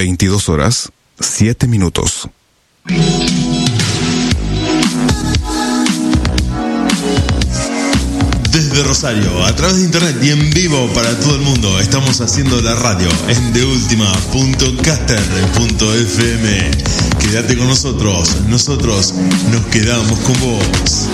22 horas, 7 minutos. Desde Rosario, a través de internet y en vivo para todo el mundo, estamos haciendo la radio en deultima.caster.fm. Quédate con nosotros, nosotros nos quedamos con vos.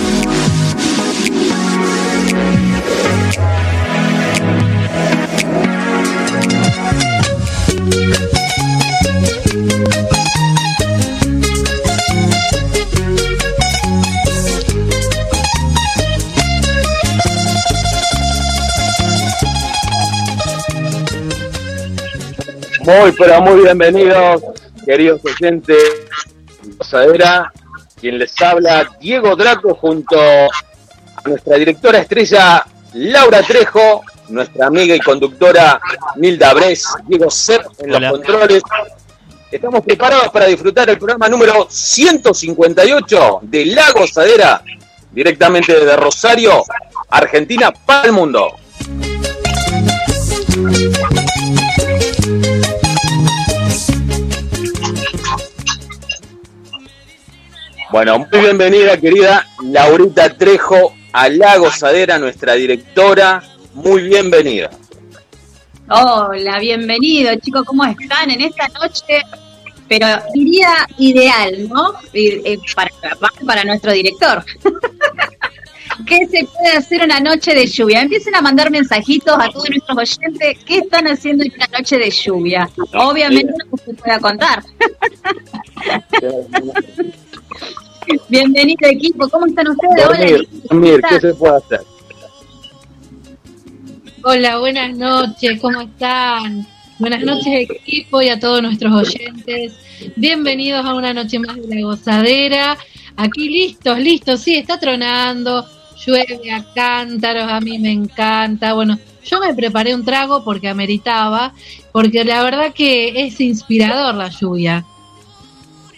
Muy, pero muy bienvenidos, queridos oyentes. Posadera, quien les habla, Diego Draco, junto a nuestra directora estrella, Laura Trejo, nuestra amiga y conductora, Nilda Bres, Diego Ser en los controles. Estamos preparados para disfrutar el programa número 158 de La Gozadera, directamente desde Rosario, Argentina, para el mundo. Bueno, muy bienvenida, querida Laurita Trejo, a La Gozadera, nuestra directora. Muy bienvenida. Hola, bienvenido, chicos, ¿cómo están en esta noche? Pero diría ideal, ¿no? Eh, para, para nuestro director. ¿Qué se puede hacer una noche de lluvia? Empiecen a mandar mensajitos a todos nuestros oyentes. ¿Qué están haciendo en una noche de lluvia? Obviamente no se puede contar. Bienvenido equipo, ¿cómo están ustedes? Dormir, dormir, ¿qué se puede hacer? Hola, buenas noches, ¿cómo están? Buenas noches equipo y a todos nuestros oyentes. Bienvenidos a una noche más de la gozadera. Aquí listos, listos, sí, está tronando, llueve a cántaros, a mí me encanta. Bueno, yo me preparé un trago porque ameritaba, porque la verdad que es inspirador la lluvia.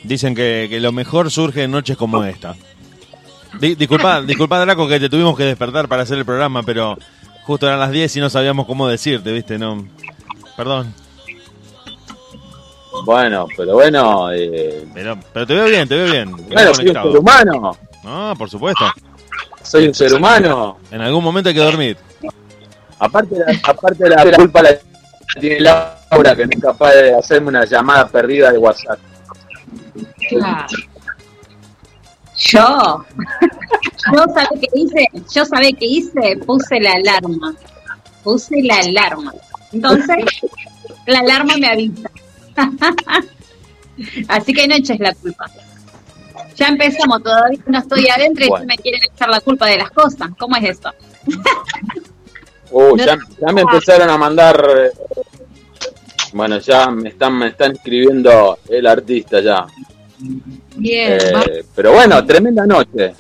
Dicen que, que lo mejor surge en noches como esta. disculpa, disculpa, Draco, que te tuvimos que despertar para hacer el programa, pero justo eran las 10 y no sabíamos cómo decirte, ¿viste? No. Perdón. Bueno, pero bueno. Eh... Pero, pero te veo bien, te veo bien. Bueno, soy un ser humano. No, por supuesto. Soy un ser humano. En algún momento hay que dormir. Aparte, aparte de la culpa la tiene Laura, que no es capaz de hacerme una llamada perdida de WhatsApp. Yo, yo sabe qué hice, yo sabe qué hice, puse la alarma, puse la alarma. Entonces, la alarma me avisa. Así que no eches la culpa. Ya empezamos, todavía no estoy adentro y me quieren echar la culpa de las cosas. ¿Cómo es esto? Uh, ya, ya, me empezaron a mandar. Eh, bueno, ya me están, me están escribiendo el artista ya. Bien. Eh, pero bueno, tremenda noche.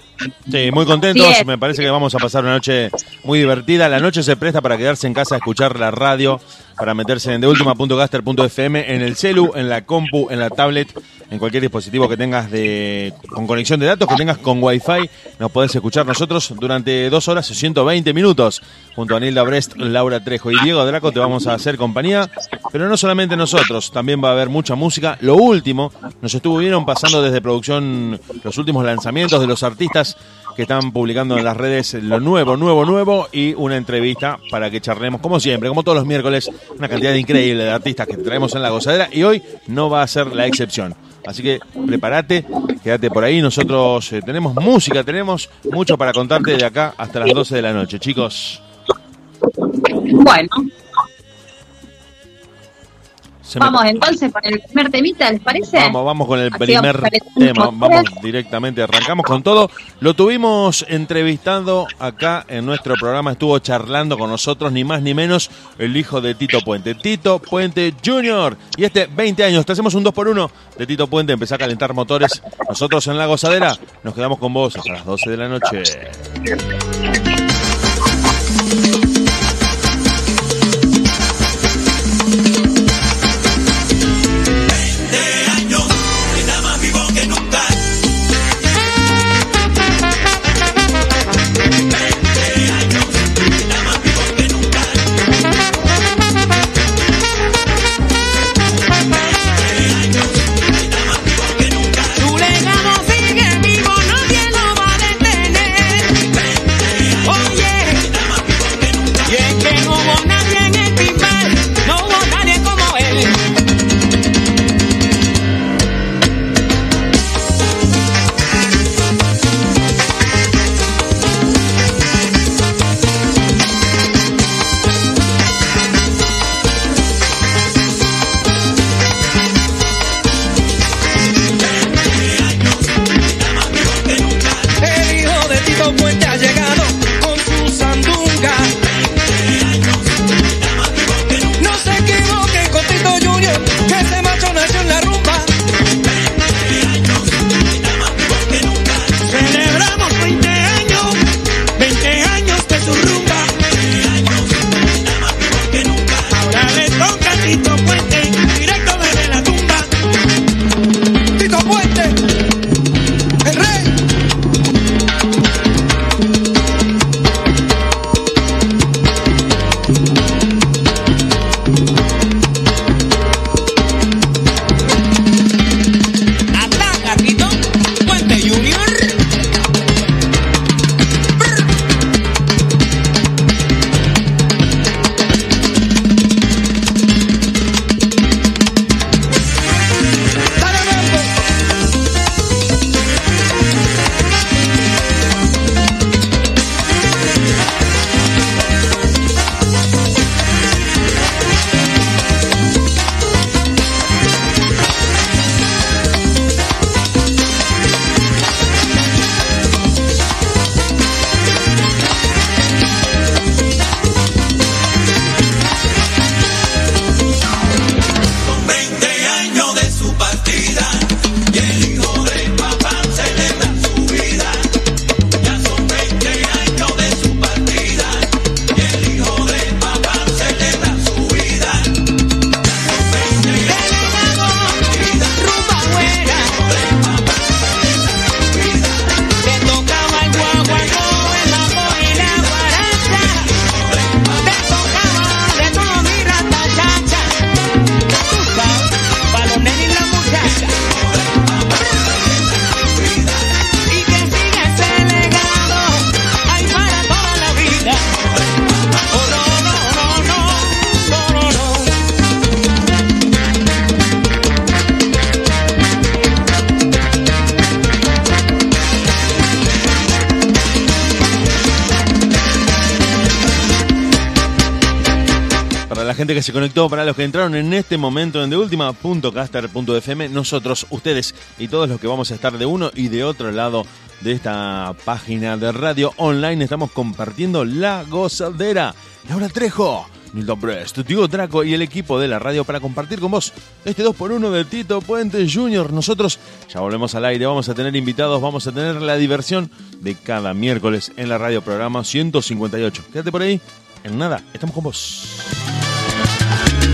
Sí, muy contentos. Me parece que vamos a pasar una noche muy divertida. La noche se presta para quedarse en casa a escuchar la radio, para meterse en deultima.gaster.fm, en el celu, en la compu, en la tablet, en cualquier dispositivo que tengas de con conexión de datos, que tengas con wifi. Nos podés escuchar nosotros durante dos horas y 120 minutos. Junto a Nilda Brest, Laura Trejo y Diego Draco te vamos a hacer compañía. Pero no solamente nosotros, también va a haber mucha música. Lo último, nos estuvieron pasando desde producción los últimos lanzamientos de los artistas que están publicando en las redes lo nuevo, nuevo, nuevo y una entrevista para que charlemos, como siempre, como todos los miércoles, una cantidad increíble de artistas que traemos en la gozadera y hoy no va a ser la excepción. Así que prepárate, quédate por ahí. Nosotros eh, tenemos música, tenemos mucho para contarte de acá hasta las 12 de la noche, chicos. Bueno, vamos entonces con el primer temita, ¿les parece? Vamos, vamos con el primer tema, vamos directamente, arrancamos con todo. Lo tuvimos entrevistando acá en nuestro programa, estuvo charlando con nosotros, ni más ni menos, el hijo de Tito Puente, Tito Puente Jr. Y este 20 años, te hacemos un 2 por 1 de Tito Puente, empezó a calentar motores. Nosotros en la gozadera nos quedamos con vos hasta las 12 de la noche. Se conectó, para los que entraron en este momento en deultima.caster.fm, nosotros, ustedes y todos los que vamos a estar de uno y de otro lado de esta página de radio online, estamos compartiendo La Gozadera. Laura Trejo, Nilton Brest, Diego Draco y el equipo de la radio para compartir con vos este 2x1 de Tito Puente Jr. Nosotros ya volvemos al aire, vamos a tener invitados, vamos a tener la diversión de cada miércoles en la radio programa 158. Quédate por ahí, en nada, estamos con vos. Thank you.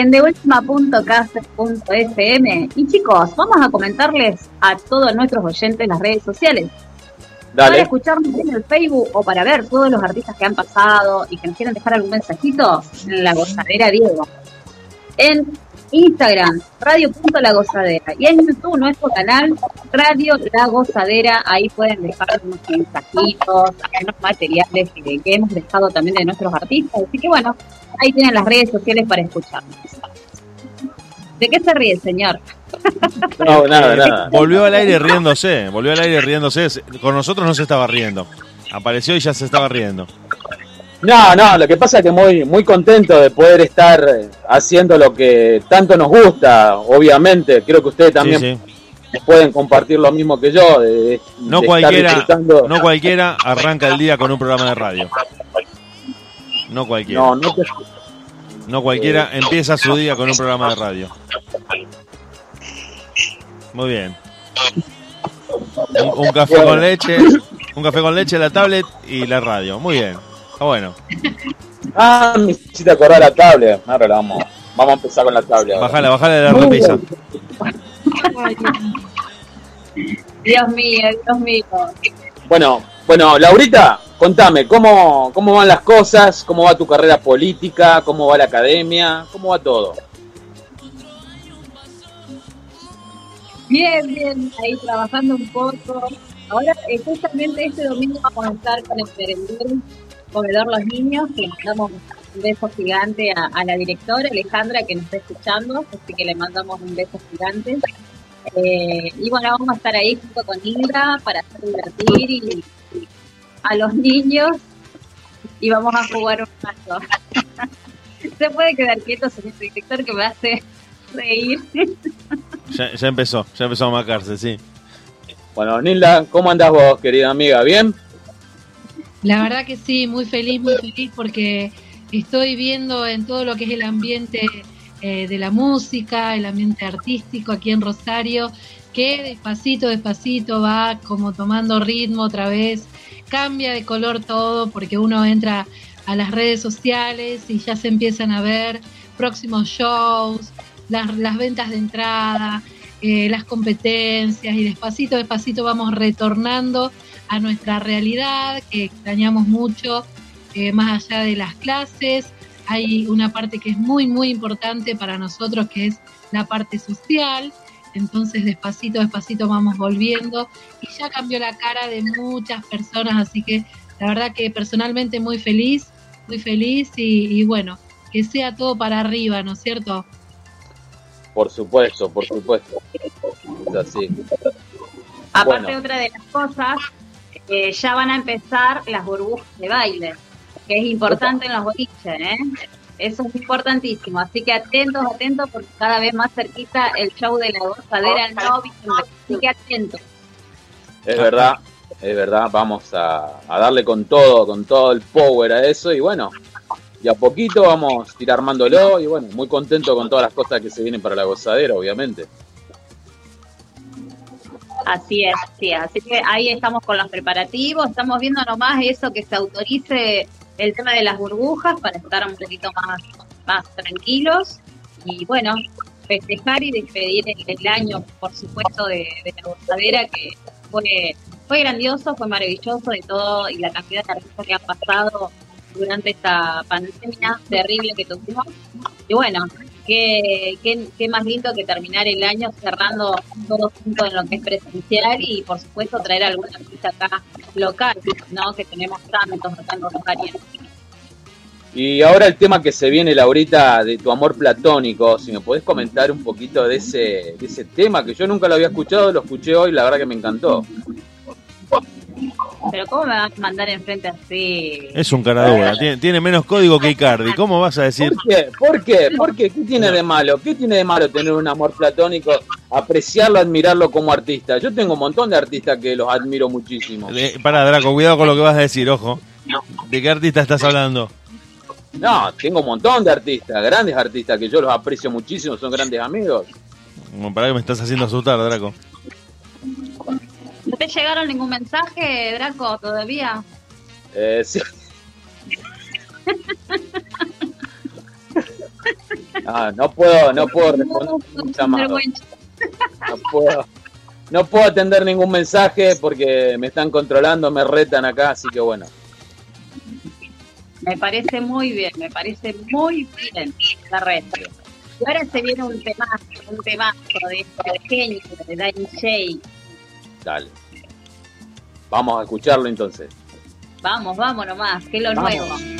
En deultima.caster.fm y chicos, vamos a comentarles a todos nuestros oyentes las redes sociales. Para escucharnos en el Facebook o para ver todos los artistas que han pasado y que nos quieran dejar algún mensajito, en la gozadera Diego. En Instagram, radio.lagozadera. Y en YouTube, nuestro canal, Radio La Gozadera. Ahí pueden dejar unos mensajitos, unos materiales que, que hemos dejado también de nuestros artistas. Así que bueno, ahí tienen las redes sociales para escucharnos. ¿De qué se ríe, señor? No, nada, nada. Volvió al aire riéndose, volvió al aire riéndose. Con nosotros no se estaba riendo. Apareció y ya se estaba riendo. No, no, lo que pasa es que muy, muy contento de poder estar haciendo lo que tanto nos gusta, obviamente. Creo que ustedes también pueden compartir lo mismo que yo. De, no, cualquiera, no cualquiera arranca el día con un programa de radio. No cualquiera. No, no, no cualquiera empieza su día con un programa de radio. Muy bien. Un, café con leche, un café con leche, la tablet y la radio. Muy bien. Está bueno. Ah, me hiciste acordar la tablet. Ahora vamos, vamos a empezar con la tablet. Bájala, bájala de la repisa. Dios mío, Dios mío. Bueno, bueno, Laurita, contame, ¿cómo, ¿cómo van las cosas? ¿Cómo va tu carrera política? ¿Cómo va la academia? ¿Cómo va todo? Bien, bien, ahí trabajando un poco. Ahora, eh, justamente este domingo vamos a estar con el Perendur Comedor Los Niños, que le mandamos un beso gigante a, la directora Alejandra que nos está escuchando, así que le mandamos un beso gigante. Eh, y bueno, vamos a estar ahí junto con Indra para hacer divertir y, a los niños y vamos a jugar un rato. Se puede quedar quieto, señor director, que me hace reír. Ya, ya empezó, ya empezó a macarse, sí. Bueno, Nilda, ¿cómo andás vos, querida amiga? ¿Bien? La verdad que sí, muy feliz, muy feliz porque estoy viendo en todo lo que es el ambiente eh, de la música, el ambiente artístico aquí en Rosario, que despacito, despacito va como tomando ritmo otra vez, cambia de color todo porque uno entra a las redes sociales y ya se empiezan a ver próximos shows, las, las ventas de entrada, eh, las competencias y despacito, despacito vamos retornando a nuestra realidad que extrañamos mucho, eh, más allá de las clases. Hay una parte que es muy, muy importante para nosotros, que es la parte social. Entonces, despacito, despacito vamos volviendo y ya cambió la cara de muchas personas, así que la verdad que personalmente muy feliz, muy feliz y, y bueno, que sea todo para arriba, ¿no es cierto? Por supuesto, por supuesto. Es así. Aparte, Bueno. otra de las cosas, eh, ya van a empezar las burbujas de baile, que es importante en los boliches, ¿eh? Eso es importantísimo, así que atentos, atentos, porque cada vez más cerquita el show de la gozadera noviembre, así que atentos. Es verdad, es verdad. Vamos a, a darle con todo, con todo el power a eso. Y bueno, y a poquito vamos a ir armándolo. Y bueno, muy contento con todas las cosas que se vienen para la gozadera, obviamente. Así es, sí, así que ahí estamos con los preparativos, estamos viendo nomás eso que se autorice el tema de las burbujas para estar un poquito más, más tranquilos. Y bueno, festejar y despedir el, año, por supuesto, de, de la gozadera que fue, fue grandioso, fue maravilloso de todo y la cantidad de artistas que han pasado durante esta pandemia terrible que tuvimos. Y bueno, qué, qué, qué más lindo que terminar el año cerrando todos juntos en lo que es presencial y por supuesto traer alguna artista acá local, ¿no? Que tenemos tantos en Rosario. Y ahora el tema que se viene, Laurita, de tu amor platónico, si me podés comentar un poquito de ese, de ese tema, que yo nunca lo había escuchado, lo escuché hoy, la verdad que me encantó. Pero ¿cómo me vas a mandar enfrente así? Es un cara dura, tiene, tiene menos código que Icardi. ¿Cómo vas a decir? ¿Por qué? ¿Por qué? ¿Por qué? ¿Qué tiene de malo? ¿Qué tiene de malo tener un amor platónico, apreciarlo, admirarlo como artista? Yo tengo un montón de artistas que los admiro muchísimo. Eh, pará, Draco, cuidado con lo que vas a decir, ojo. ¿De qué artista estás hablando? No, tengo un montón de artistas, grandes artistas que yo los aprecio muchísimo, son grandes amigos. Como para que me estás haciendo asustar, Draco. ¿No te llegaron ningún mensaje, Draco, todavía? Eh, sí. Ah, no puedo, no puedo responder un llamado. No puedo, no puedo atender ningún mensaje porque me están controlando, me retan acá, así que bueno. Me parece muy bien, me parece muy bien la red. Y ahora se viene un temazo, un temazo de este genio, de Danny Shay. Dale. Vamos a escucharlo entonces. Vamos, vamos nomás, que es lo Vamos. nuevo.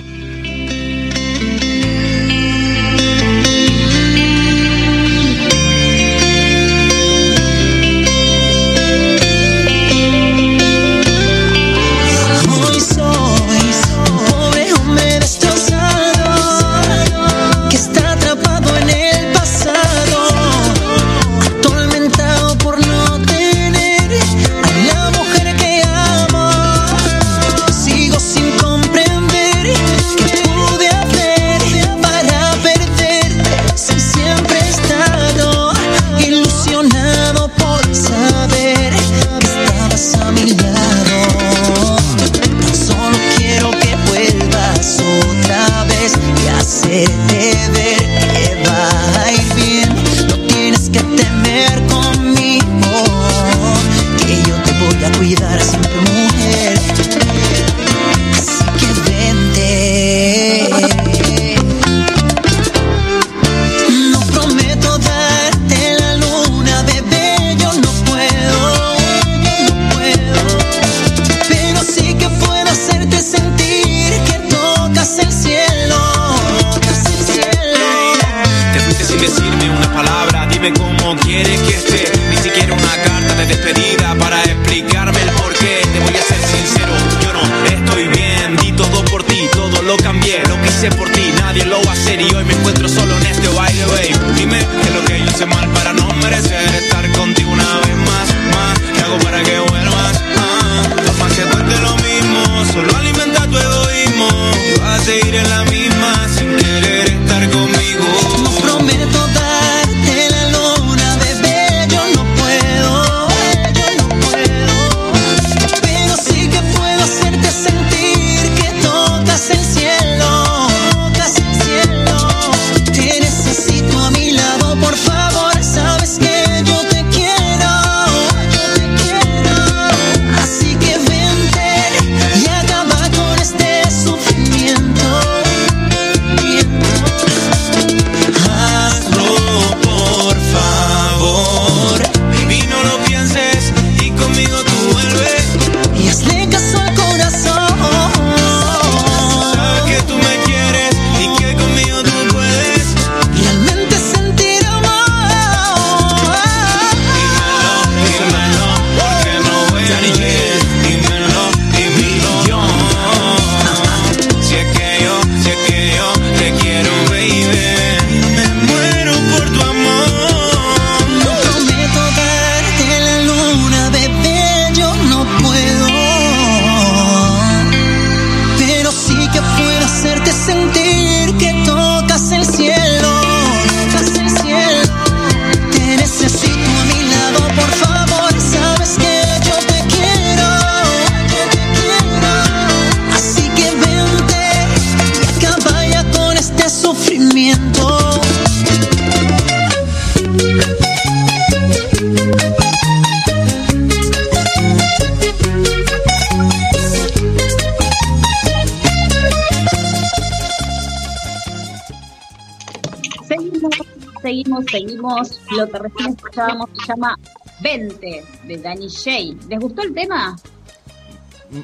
Shay. ¿Les gustó el tema?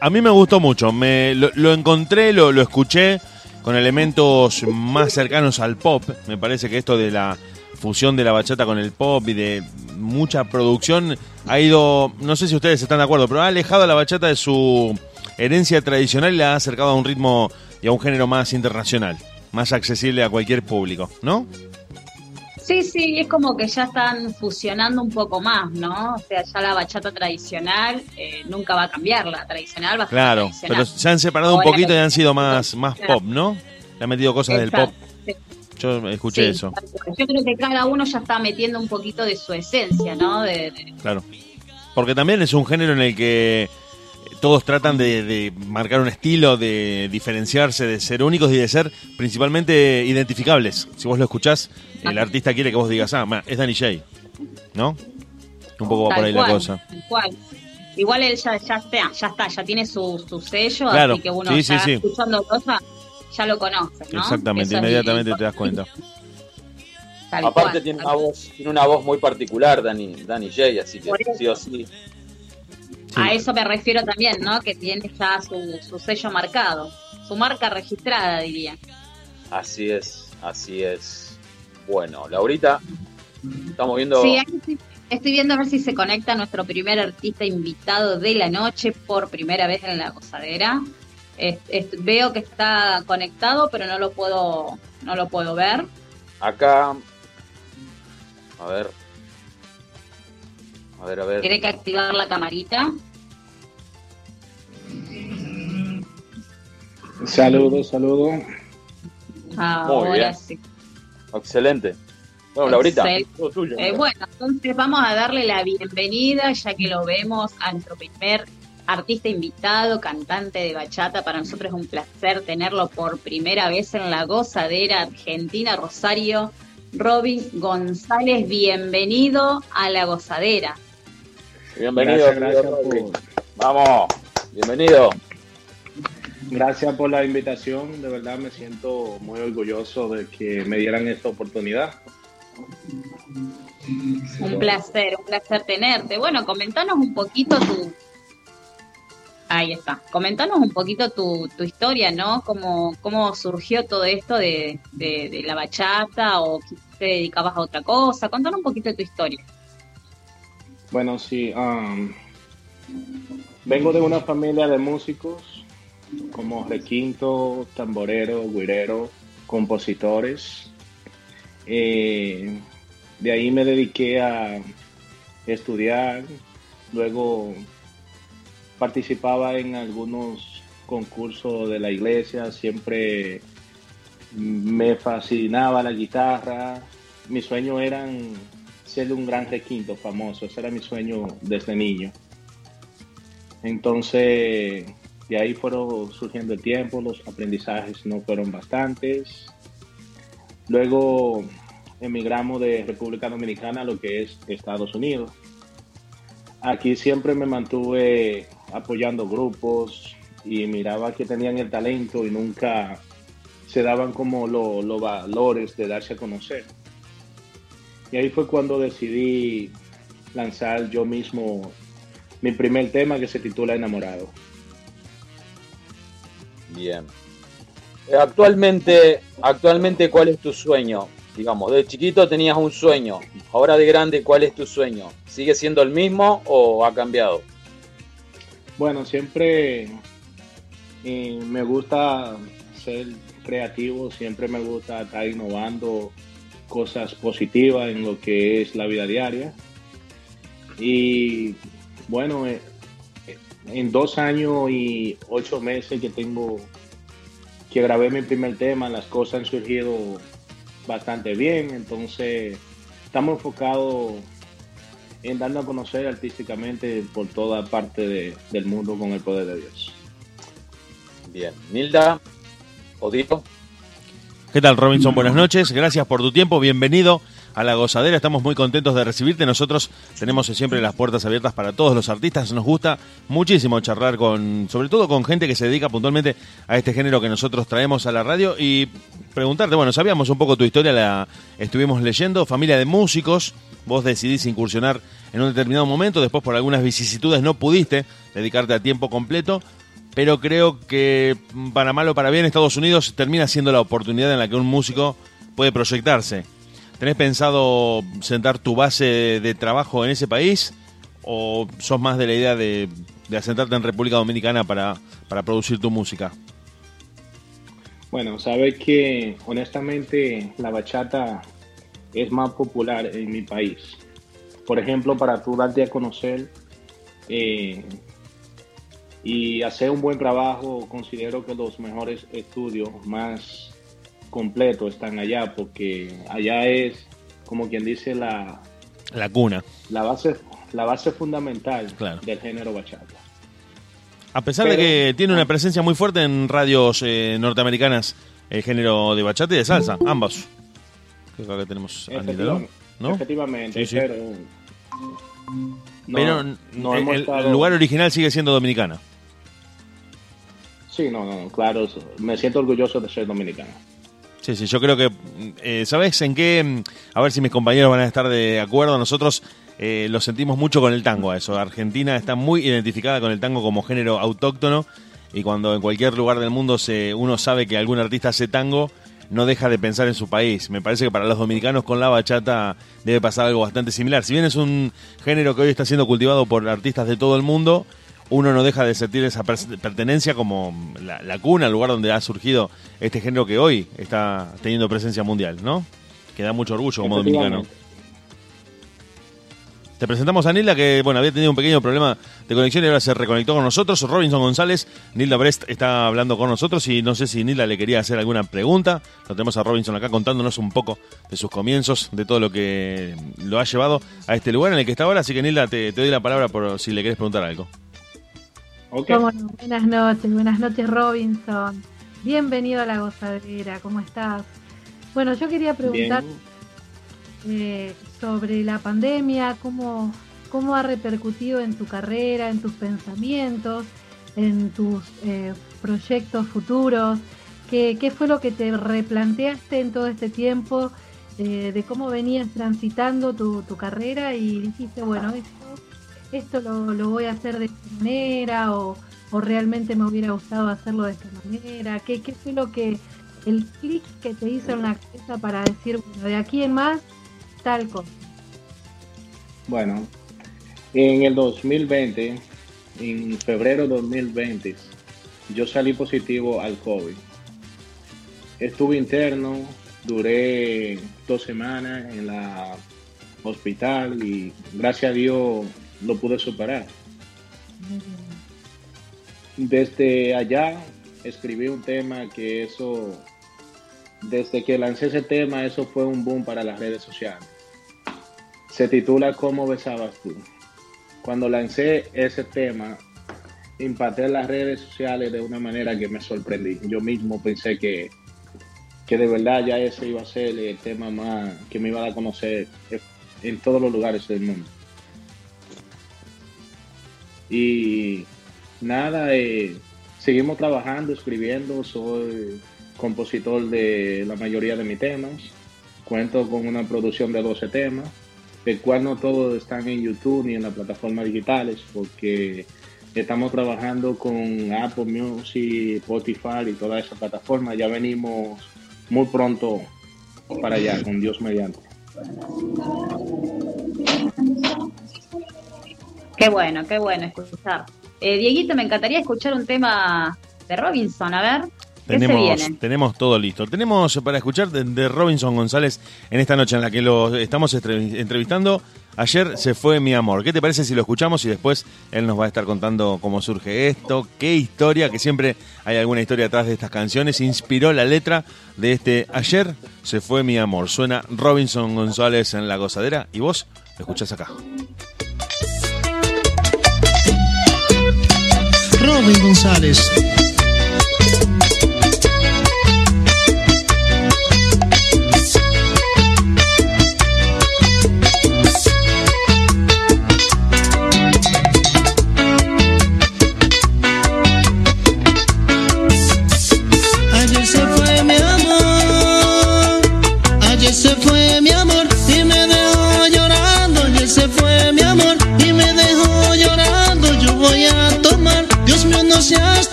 A mí me gustó mucho. Me, lo, lo encontré, lo, lo escuché con elementos más cercanos al pop. Me parece que esto de la fusión de la bachata con el pop y de mucha producción ha ido, no sé si ustedes están de acuerdo, pero ha alejado a la bachata de su herencia tradicional y la ha acercado a un ritmo y a un género más internacional, más accesible a cualquier público, ¿no? Sí, sí, es como que ya están fusionando un poco más, ¿no? O sea, ya la bachata tradicional eh, nunca va a cambiar, la tradicional va a ser Claro, tradicional. pero se han separado un poquito y han sido más, más Claro. pop, ¿no? Le han metido cosas del pop. Sí. Yo escuché Sí, eso. Yo creo que cada uno ya está metiendo un poquito de su esencia, ¿no? De, de- claro. Porque también es un género en el que todos tratan de, de marcar un estilo, de diferenciarse, de ser únicos y de ser principalmente identificables. Si vos lo escuchás, el artista quiere que vos digas, ah, ma, es Danny Jay, ¿no? Un poco va por ahí cual, la cosa. tal cual. Igual él ya, ya, está, ya está, ya tiene su, su sello, Claro, así que uno sí, sí, sí. escuchando cosas ya lo conoce, ¿no? Exactamente, Eso inmediatamente te das cuenta. Tal Aparte cual, tiene una voz, tiene una voz muy particular Dani, Dani Jay, así que sí o sí. A eso me refiero también, ¿no? Que tiene ya su, su sello marcado, su marca registrada, diría. Así es, así es. Bueno, Laurita, estamos viendo. Sí, estoy, estoy viendo a ver si se conecta nuestro primer artista invitado de la noche por primera vez en la gozadera. Es- es- veo que está conectado, pero no lo puedo, no lo puedo ver. Acá. A ver. A ver, a ver. Tiene que activar la camarita. Saludos, saludos. Ahora bien. sí. Excelente. Bueno, Laurita, Excel- todo tuyo. Eh, bueno, entonces vamos a darle la bienvenida, ya que lo vemos a nuestro primer artista invitado, cantante de bachata. Para nosotros es un placer tenerlo por primera vez en la gozadera Argentina, Rosario. Robin González, bienvenido a la gozadera. Bienvenido. Gracias, por, Vamos, bienvenido. gracias por la invitación. De verdad me siento muy orgulloso de que me dieran esta oportunidad. Un placer, un placer tenerte. Bueno, comentanos un poquito tu... Ahí está. Comentanos un poquito tu, tu historia, ¿no? Cómo, cómo surgió todo esto de, de, de la bachata o quizás te dedicabas a otra cosa. Contanos un poquito de tu historia. Bueno, sí, um, vengo de una familia de músicos como requinto, tamborero, guirero, compositores. Eh, de ahí me dediqué a estudiar, luego participaba en algunos concursos de la iglesia, siempre me fascinaba la guitarra, mi sueño era ser un gran requinto famoso, ese era mi sueño desde niño. Entonces, de ahí fueron surgiendo el tiempo, los aprendizajes no fueron bastantes. Luego emigramos de República Dominicana a lo que es Estados Unidos. Aquí siempre me mantuve apoyando grupos y miraba que tenían el talento y nunca se daban como lo- los valores de darse a conocer. Y ahí fue cuando decidí lanzar yo mismo mi primer tema que se titula Enamorado. Bien. Eh, Actualmente, actualmente, ¿cuál es tu sueño? Digamos, de chiquito tenías un sueño. Ahora de grande, ¿cuál es tu sueño? ¿Sigue siendo el mismo o ha cambiado? Bueno, siempre eh, me gusta ser creativo, siempre me gusta estar innovando cosas positivas en lo que es la vida diaria. Y bueno, eh, en dos años y ocho meses que tengo que grabé mi primer tema, las cosas han surgido bastante bien, entonces estamos enfocados en darnos a conocer artísticamente por toda parte de- del mundo con el poder de Dios. Bien. Nilda, Odio, ¿Qué tal, Robinson? Buenas noches. Gracias por tu tiempo. Bienvenido a la gozadera. Estamos muy contentos de recibirte. Nosotros tenemos siempre las puertas abiertas para todos los artistas. Nos gusta muchísimo charlar con, sobre todo con gente que se dedica puntualmente a este género que nosotros traemos a la radio y preguntarte, bueno, sabíamos un poco tu historia, la estuvimos leyendo, familia de músicos, vos decidís incursionar en un determinado momento, después por algunas vicisitudes no pudiste dedicarte a tiempo completo, pero creo que para mal o para bien Estados Unidos termina siendo la oportunidad en la que un músico puede proyectarse. ¿Tenés pensado sentar tu base de trabajo en ese país o sos más de la idea de, de asentarte en República Dominicana para, para producir tu música? Bueno, sabes que honestamente la bachata es más popular en mi país. Por ejemplo, para tú darte a conocer eh, y hacer un buen trabajo, considero que los mejores estudios más completos están allá, porque allá es, como quien dice, la, La cuna. la, base, la base fundamental Claro. del género bachata. A pesar de que tiene una presencia muy fuerte en radios eh, norteamericanas, el género de bachata y de salsa, ambos. Creo que acá tenemos a ¿no? Efectivamente, pero... no- Pero no el, el lugar original sigue siendo dominicana. Sí, no, no, claro, me siento orgulloso de ser dominicano. Sí, sí, yo creo que, eh, ¿sabes en qué? A ver si mis compañeros van a estar de acuerdo. Nosotros eh, lo sentimos mucho con el tango eso. Argentina está muy identificada con el tango como género autóctono y cuando en cualquier lugar del mundo se, uno sabe que algún artista hace tango, no deja de pensar en su país. Me parece que para los dominicanos con la bachata debe pasar algo bastante similar. Si bien es un género que hoy está siendo cultivado por artistas de todo el mundo, uno no deja de sentir esa per- pertenencia como la, la cuna, el lugar donde ha surgido este género que hoy está teniendo presencia mundial, ¿no? Que da mucho orgullo como dominicano. Te presentamos a Nilda, que bueno, había tenido un pequeño problema de conexión y ahora se reconectó con nosotros. Robinson González, Nilda Brest está hablando con nosotros y no sé si Nilda le quería hacer alguna pregunta. Lo tenemos a Robinson acá contándonos un poco de sus comienzos, de todo lo que lo ha llevado a este lugar en el que está ahora. Así que Nilda, te, te doy la palabra por si le querés preguntar algo. No. Buenas noches, buenas noches Robinson. Bienvenido a la gozadera, ¿cómo estás? Bueno, yo quería preguntar eh, sobre la pandemia, cómo, cómo ha repercutido en tu carrera, en tus pensamientos, en tus eh, proyectos futuros, qué, qué fue lo que te replanteaste en todo este tiempo, eh, de cómo venías transitando tu, tu carrera y dijiste, bueno, esto, lo, lo voy a hacer de esta manera o, o realmente me hubiera gustado hacerlo de esta manera, qué, qué fue lo que, el clic que te hizo en la cabeza para decir, bueno, de aquí en más, tal cosa. Bueno, en el 2020, en febrero de 2020, yo salí positivo al COVID. Estuve interno, duré dos semanas en la hospital y gracias a Dios lo pude superar. Desde allá escribí un tema que eso, desde que lancé ese tema, eso fue un boom para las redes sociales. Se titula ¿Cómo besabas tú? Cuando lancé ese tema, impacté en las redes sociales de una manera que me sorprendí. Yo mismo pensé que, que de verdad ya ese iba a ser el tema más que me iba a dar a conocer en todos los lugares del mundo. Y nada, eh, seguimos trabajando, escribiendo, soy compositor de la mayoría de mis temas, cuento con una producción de 12 temas, el cual no todos están en YouTube ni en las plataformas digitales, porque estamos trabajando con Apple Music, Spotify y todas esas plataformas, ya venimos muy pronto para allá, con Dios mediante. Qué bueno, qué bueno escuchar. Eh, Dieguito, me encantaría escuchar un tema de Robinson, a ver. ¿Qué se Tenemos, viene? tenemos todo listo. Tenemos para escuchar de, de Robinson González en esta noche en la que lo estamos entrevistando. Ayer se fue mi amor. ¿Qué te parece si lo escuchamos y después él nos va a estar contando cómo surge esto? ¿Qué historia? Que siempre hay alguna historia atrás de estas canciones. Inspiró la letra de este Ayer se fue mi amor. Suena Robinson González en la gozadera y vos lo escuchás acá. Robin González.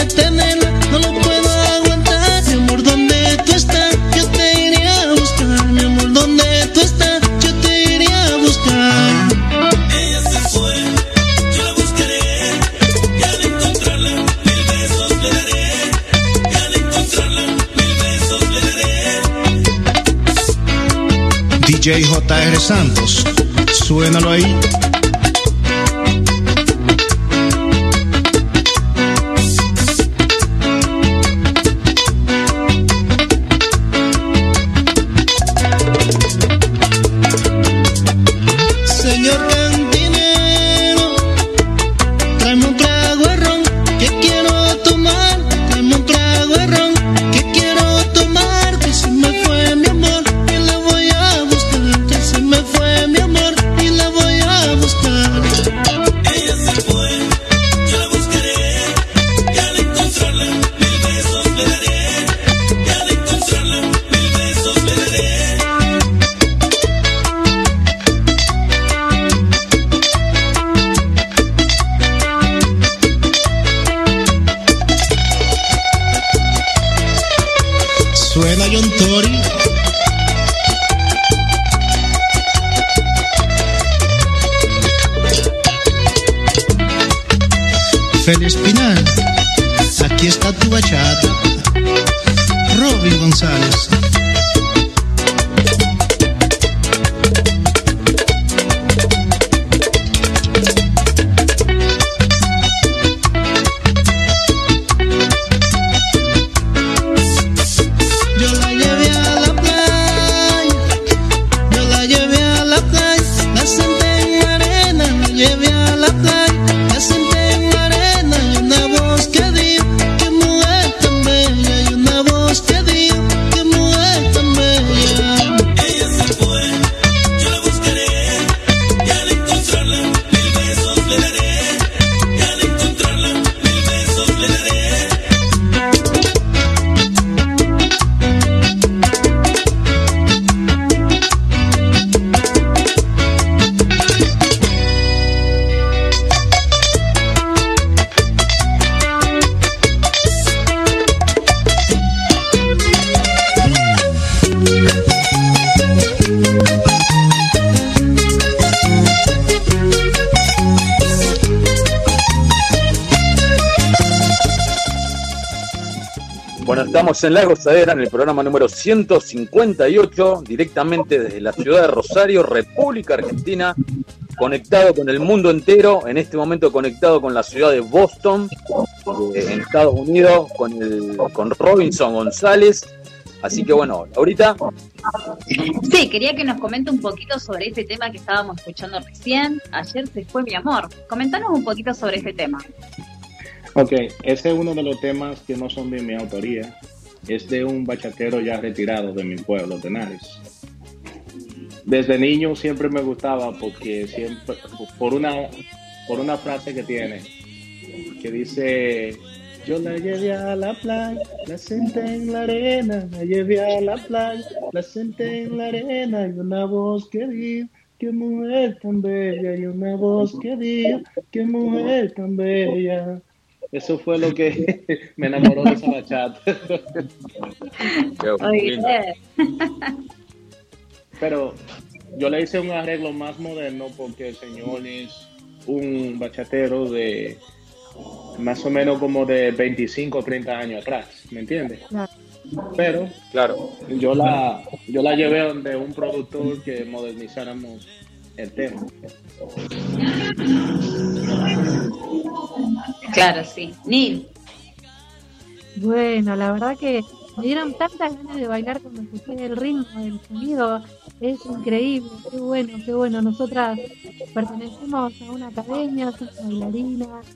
No lo puedo aguantar. Mi amor, ¿dónde tú estás? Yo te iría a buscar. Mi amor, ¿dónde tú estás? Yo te iría a buscar. Ella se fue, yo la buscaré. Y al encontrarla, mil besos le daré. Y al encontrarla, mil besos le daré. DJ JR Santos, suénalo ahí. Estamos en La Gozadera, en el programa número 158, directamente desde la ciudad de Rosario, República Argentina, conectado con el mundo entero, en este momento conectado con la ciudad de Boston, eh, en Estados Unidos, con, el, con Robinson González. Así que bueno, ahorita Sí, quería que nos comente un poquito sobre ese tema que estábamos escuchando recién. Ayer se fue mi amor. Comentanos un poquito sobre ese tema. Ok, ese es uno de los temas que no son de mi autoría. Es de un bachatero ya retirado de mi pueblo, de Nares. Desde niño siempre me gustaba porque siempre, por una, por una frase que tiene, que dice, yo la llevé a la playa, la senté en la arena, la llevé a la playa, la senté en la arena y una voz que dijo, qué mujer tan bella, y una voz que dijo, qué mujer tan bella. Eso fue lo que me enamoró de esa bachata. Oye, Pero yo le hice un arreglo más moderno porque el señor es un bachatero de más o menos como de 25 o 30 años atrás, ¿me entiendes? Pero claro, yo la yo la llevé donde un productor que modernizáramos el tema. claro, sí. Nil, Bueno, la verdad que me dieron tantas ganas de bailar cuando escuché el ritmo, el sonido. Es increíble, qué bueno, qué bueno. Nosotras pertenecemos a una academia, somos bailarinas,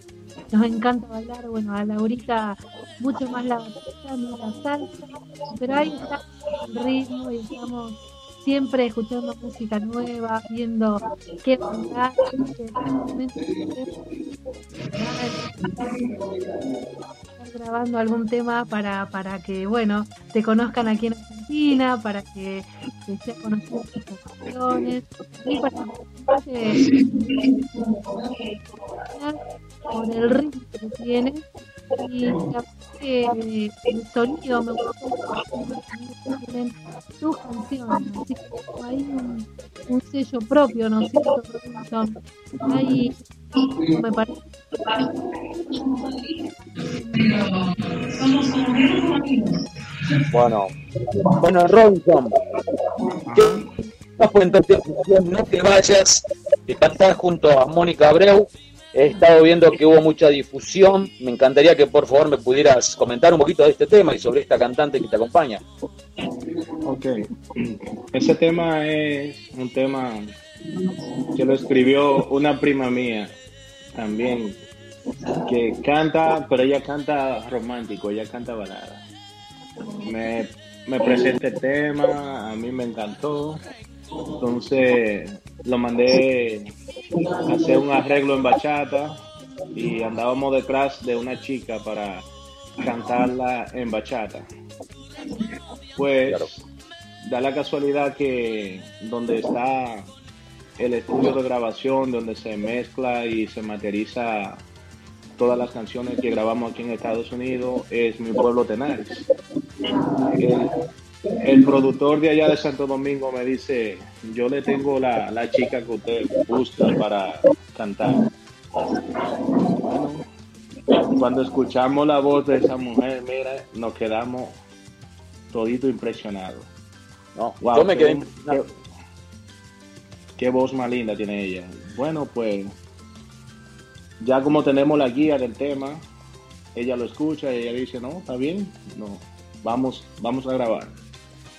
nos encanta bailar. Bueno, a Laurita mucho más la bachata, mí la salsa, pero ahí está el ritmo y estamos siempre escuchando música nueva, viendo qué grabando algún tema para, para que, bueno, te conozcan aquí en Argentina para que, que se conozcan sus canciones y para que por el ritmo que tiene y la el sonido me que tienen sus canciones hay un, sello propio no cierto Robinson? hay me parece Bueno, bueno, Robinson, ¿qué? No te vayas, que cantás junto a Mónica Abreu. He estado viendo que hubo mucha difusión. Me encantaría que por favor me pudieras comentar un poquito de este tema y sobre esta cantante que te acompaña. Ok. Ese tema es un tema que lo escribió una prima mía también, que canta, pero ella canta romántico, ella canta balada. Me, me presenta el tema, a mí me encantó. Entonces lo mandé a hacer un arreglo en bachata y andábamos detrás de una chica para cantarla en bachata. Pues da la casualidad que donde está el estudio de grabación, donde se mezcla y se materializa todas las canciones que grabamos aquí en Estados Unidos, es mi pueblo Tenares. El, el productor de allá de Santo Domingo me dice, yo le tengo la, la chica que usted busca para cantar. Bueno, cuando escuchamos la voz de esa mujer, mira, nos quedamos todito impresionados. No, Wow, yo me quedé qué, qué- qué voz más linda tiene ella. Bueno, pues ya como tenemos la guía del tema, ella lo escucha y ella dice, no, está bien, no, vamos, vamos a grabar.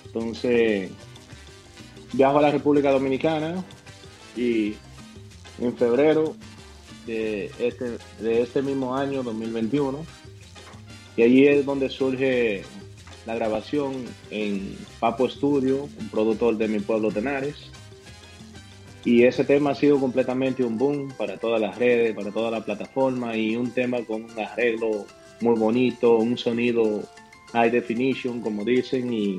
Entonces, viajo a la República Dominicana y en febrero de este, de este mismo año, 2021, y allí es donde surge la grabación en Papo Studio, un productor de mi pueblo Tenares. Y ese tema ha sido completamente un boom para todas las redes, para todas las plataformas y un tema con un arreglo muy bonito, un sonido high definition, como dicen, y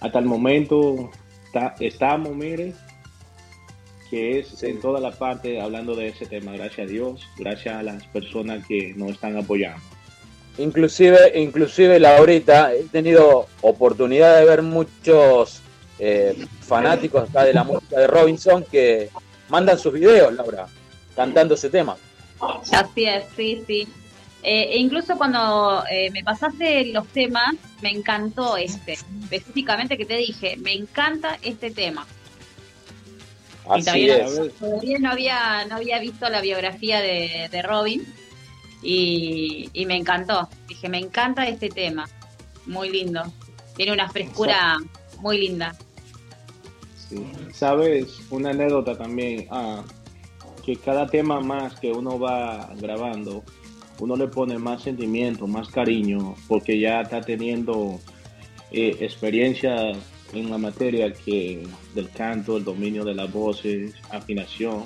hasta el momento está- estamos, mire, que es en toda la parte hablando de ese tema, gracias a Dios, gracias a las personas que nos están apoyando. Inclusive, inclusive Laurita, he tenido oportunidad de ver muchos eh, fanáticos acá de la música de Robinson que mandan sus videos, Laura, cantando ese tema. Así es, sí, sí. Eh, e incluso cuando eh, me pasaste los temas, me encantó este. Específicamente que te dije, me encanta este tema. y Así todavía, es. no, todavía no había, no había visto la biografía de, de Robin y, y me encantó. Dije, me encanta este tema. Muy lindo. Tiene una frescura muy linda. Sí. Sabes, una anécdota también, ah, que cada tema más que uno va grabando, uno le pone más sentimiento, más cariño, porque ya está teniendo eh, experiencia en la materia que del canto, el dominio de las voces, afinación.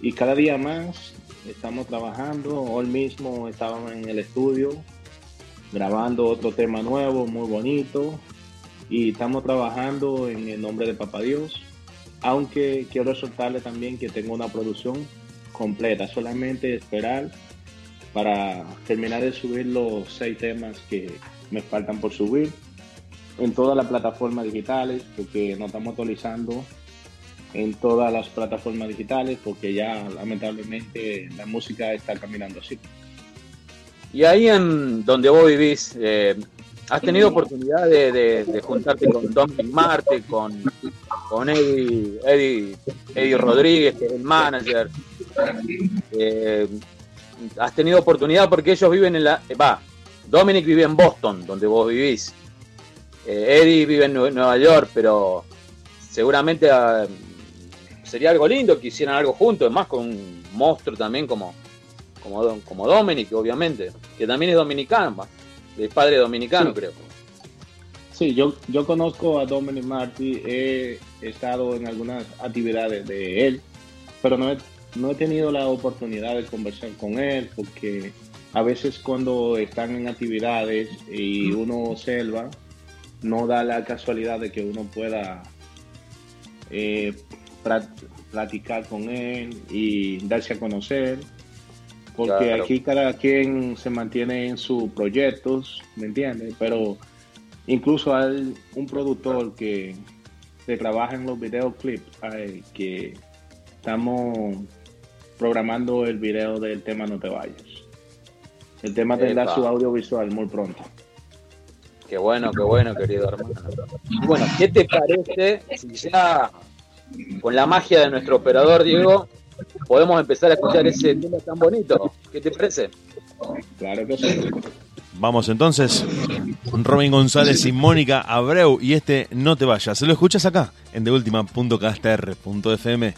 Y cada día más estamos trabajando, hoy mismo estábamos en el estudio grabando otro tema nuevo, muy bonito, y estamos trabajando en el nombre de Papá Dios, aunque quiero soltarle también que tengo una producción completa, solamente esperar para terminar de subir los seis temas que me faltan por subir en todas las plataformas digitales, porque nos estamos actualizando en todas las plataformas digitales, porque ya lamentablemente la música está caminando así. Y ahí en donde vos vivís, eh, ¿has tenido oportunidad de, de- de juntarte con Dominic Marte, con, con Eddie, Eddie, Eddie Rodríguez, que es el manager? Eh, ¿Has tenido oportunidad porque ellos viven en la... eh, Va, Dominic vive en Boston, donde vos vivís. Eh, Eddie vive en Nue- Nueva York, pero seguramente ah, sería algo lindo que hicieran algo juntos, más con un monstruo también como, como, como Dominic, obviamente, que también es dominicano, va, es padre dominicano, Sí. creo. Sí, yo, yo conozco a Dominic Marty, he estado en algunas actividades de él, pero no he, no he tenido la oportunidad de conversar con él porque a veces cuando están en actividades y uno observa, no da la casualidad de que uno pueda eh, platicar con él y darse a conocer. Porque Claro. aquí cada quien se mantiene en sus proyectos, ¿me entiendes? Pero incluso hay un productor que, trabaja en los videoclips, que estamos programando el video del tema No te vayas. El tema tendrá Epa. su audiovisual muy pronto. Qué bueno, qué bueno, querido hermano. Y bueno, ¿qué te parece si ya con la magia de nuestro operador Diego podemos empezar a escuchar ese tema tan bonito? ¿Qué te parece? Claro que sí. Vamos entonces, Robin González y Mónica Abreu y este No te vayas. Lo escuchas acá en deultima.caster.fm.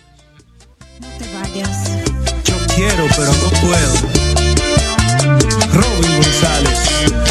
Quiero, pero no puedo. Robin González.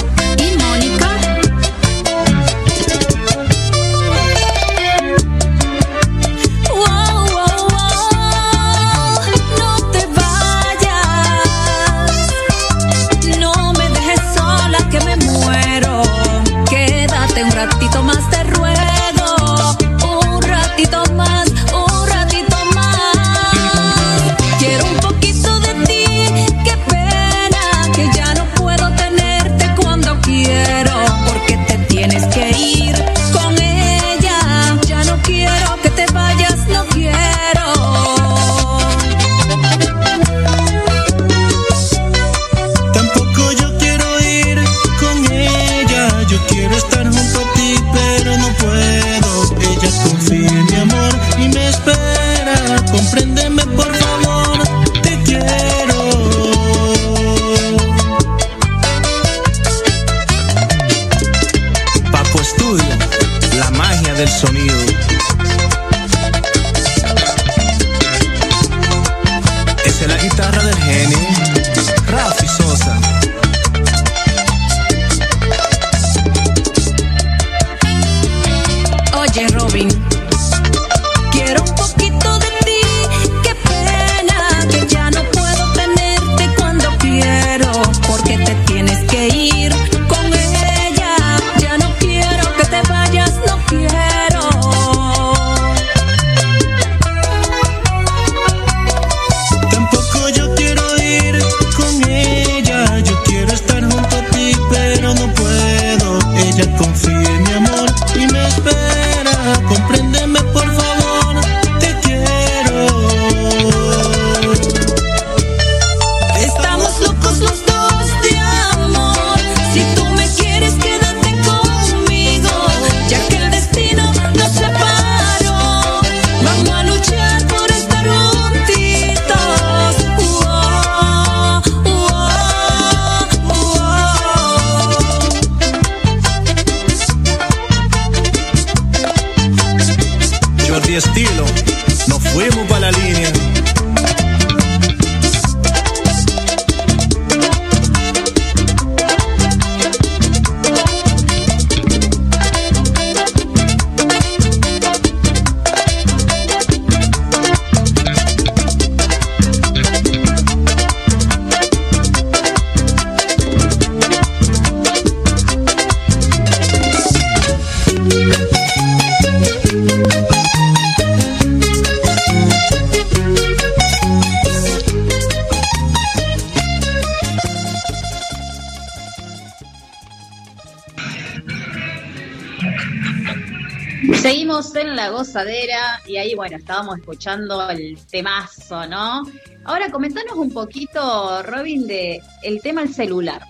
Estábamos escuchando el temazo, ¿no? Ahora comentanos un poquito, Robin, de el tema del celular.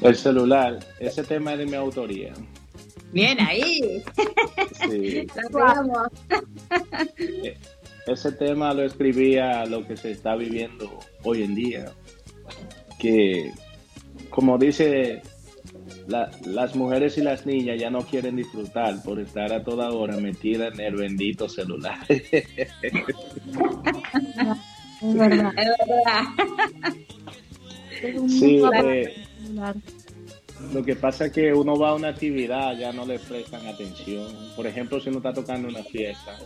El celular, ese tema es de mi autoría. Bien ahí. Sí. La pegamos. Ese tema lo escribía lo que se está viviendo hoy en día. Que, como dice, la- las mujeres y las niñas ya no quieren disfrutar por estar a toda hora metidas en el bendito celular. Es verdad. Es verdad. Sí, eh. Lo que pasa es que uno va a una actividad, ya no le prestan atención. Por ejemplo, si uno está tocando una fiesta,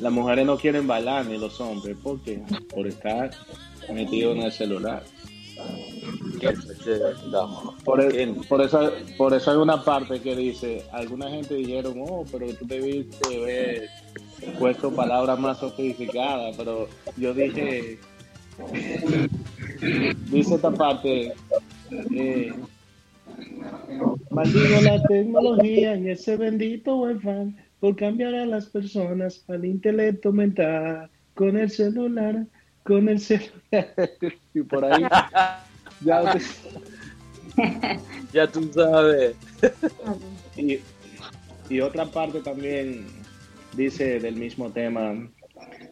las mujeres no quieren bailar ni los hombres, ¿por qué? Por estar metido en el celular. Por, e- por eso, por eso hay una parte que dice, alguna gente dijeron, oh, pero tú debiste haber puesto palabras más sofisticadas, pero yo dije, dice esta parte, eh, maldigo la tecnología y ese bendito wifi por cambiar a las personas al intelecto mental con el celular, con el celular y por ahí ya Ya tú sabes. y, y otra parte también dice del mismo tema.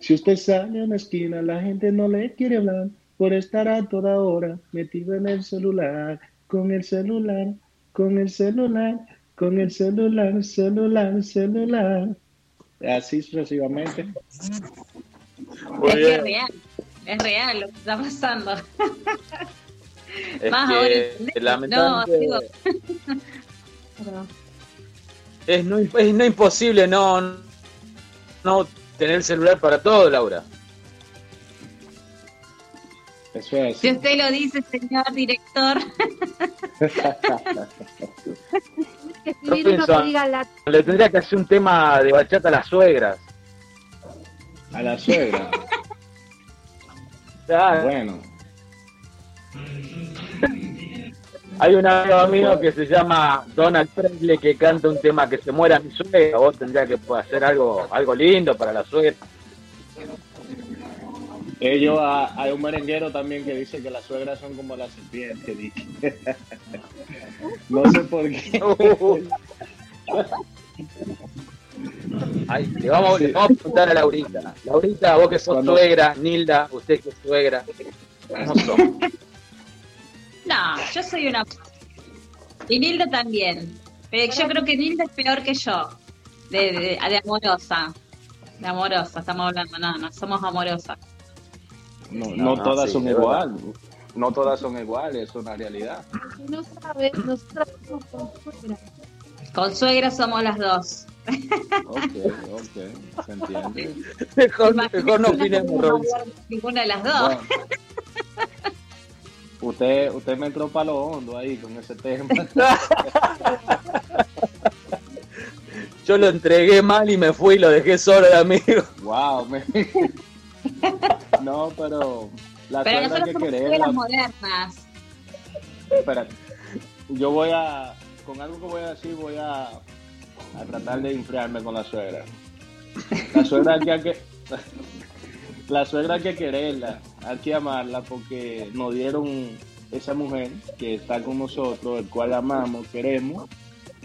Si usted sale a una esquina, la gente no le quiere hablar por estar a toda hora metido en el celular, con el celular, con el celular, con el celular, celular, celular. Así sucesivamente. Muy es que bien. Es real, lo que está pasando. Es Más ahora que lamentablemente No, digo- es, no, es no imposible no, no tener el celular para todo, Laura. Eso es. Si usted lo dice, señor director. Robinson, diga la le tendría que hacer un tema de bachata a las suegras. A la suegra. Ya, Bueno, Hay un amigo mío que se llama Donald Presley que canta un tema que se muera mi suegra. Vos tendrías que hacer algo, algo lindo para la suegra. ellos ah, hay un merenguero también que dice que las suegras son como las serpientes. no sé por qué. Ay, le, vamos, le vamos a preguntar a Laurita. Laurita, vos que sos Cuando- suegra, Nilda, usted que es suegra. ¿Cómo son? No, yo soy una. Y Nilda también. Pero yo creo que Nilda es peor que yo. De, de, de amorosa. De amorosa, estamos hablando. No, no, somos amorosas. No, No, todas sí, son iguales. No todas son iguales, es una realidad. no sabe, nosotros somos con suegra. Con suegra somos las dos. Ok, ok, se entiende. Mejor, mejor no opinemos, Robinson. Ninguna de las dos. Bueno. Usted, usted me entró para lo hondo ahí con ese tema. Yo lo entregué mal y me fui y lo dejé solo de amigo. Wow, me- No, pero la Pero nosotros que somos querer, suegras la- modernas. Espérate. Yo voy a, con algo que voy a decir, voy a, a tratar de enfriarme con la suegra. La suegra que hay que, la suegra hay que quererla, hay que amarla porque nos dieron esa mujer que está con nosotros, el cual amamos, queremos.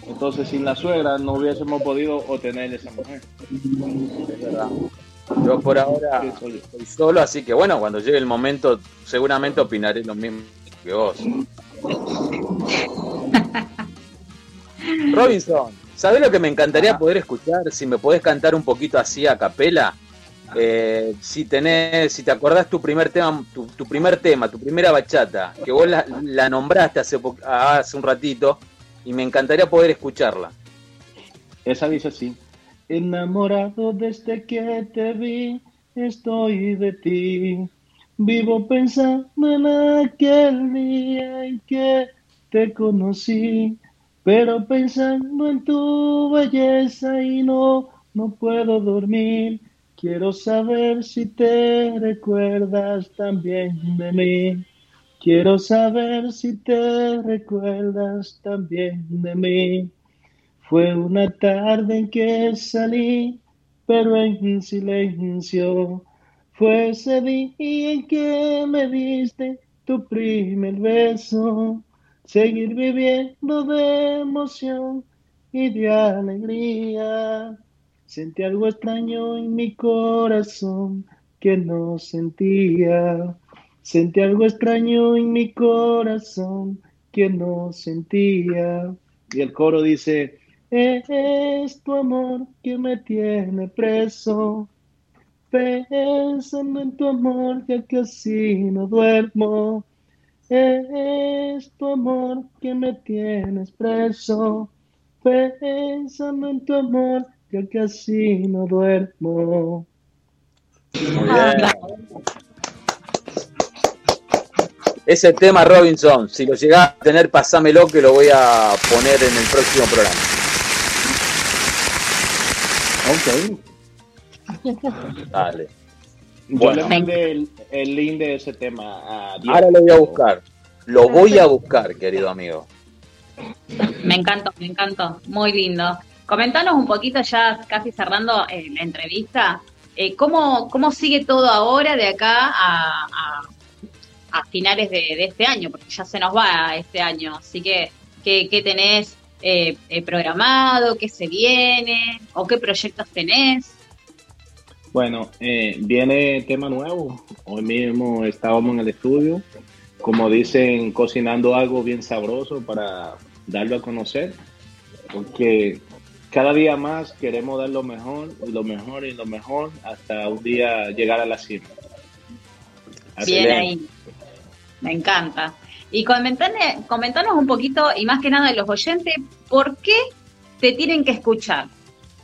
Entonces, sin la suegra no hubiésemos podido obtener esa mujer. Es verdad. Yo por ahora estoy solo, así que bueno, cuando llegue el momento, seguramente opinaré lo mismo que vos. Robinson, ¿sabés lo que me encantaría poder escuchar? Si me podés cantar un poquito así a capela. Eh, si tenés, si te acordás tu primer tema, tu, tu primer tema, tu primera bachata, que vos la, la nombraste hace, po- hace un ratito, y me encantaría poder escucharla. Esa dice así. Enamorado desde que te vi, estoy de ti. Vivo pensando en aquel día en que te conocí, pero pensando en tu belleza y no, no puedo dormir. Quiero saber si te recuerdas también de mí. Quiero saber si te recuerdas también de mí. Fue una tarde en que salí, pero en silencio. Fue ese día en que me diste tu primer beso. Seguir viviendo de emoción y de alegría. Sentí algo extraño en mi corazón que no sentía. Sentí algo extraño en mi corazón que no sentía. Y el coro dice, es tu amor que me tiene preso. Pensando en tu amor que casi no duermo. Es tu amor que me tienes preso. Pensando en tu amor que casi no duermo. Bien. ese tema Robinson, si lo llegás a tener, pasámelo que lo voy a poner en el próximo programa. Ok. Dale. Yo Bueno. le mandé el, el link de ese tema a Diego. Ahora lo voy a buscar. Lo voy a buscar, querido amigo. Me encantó, me encantó. Muy lindo. Comentanos un poquito ya, casi cerrando eh, la entrevista, eh, ¿cómo, ¿cómo sigue todo ahora de acá a, a- a finales de, de este año? Porque ya se nos va este año. Así que, ¿qué, qué tenés eh, eh, programado? ¿Qué se viene? ¿O qué proyectos tenés? Bueno, eh, viene tema nuevo. Hoy mismo estábamos en el estudio, como dicen, cocinando algo bien sabroso para darlo a conocer, porque cada día más queremos dar lo mejor, y lo mejor y lo mejor hasta un día llegar a la cima. Así Bien ahí. Me encanta. Y comentanos un poquito, y más que nada los oyentes, ¿por qué te tienen que escuchar?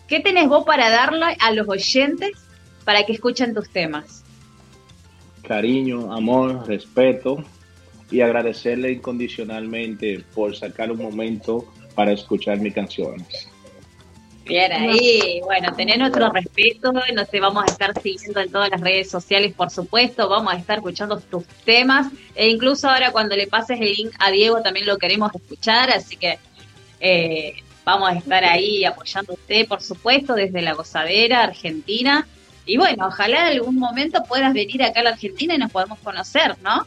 ¿Qué tenés vos para darle a los oyentes para que escuchen tus temas? Cariño, amor, respeto y agradecerle incondicionalmente por sacar un momento para escuchar mis canciones. Bien ahí, bueno, tener nuestro respeto, no te vamos a estar siguiendo en todas las redes sociales, por supuesto, vamos a estar escuchando tus temas, e incluso ahora cuando le pases el link a Diego también lo queremos escuchar, así que eh, vamos a estar ahí apoyándote, por supuesto, desde la gozadera argentina, y bueno, ojalá en algún momento puedas venir acá a la Argentina y nos podamos conocer, ¿no?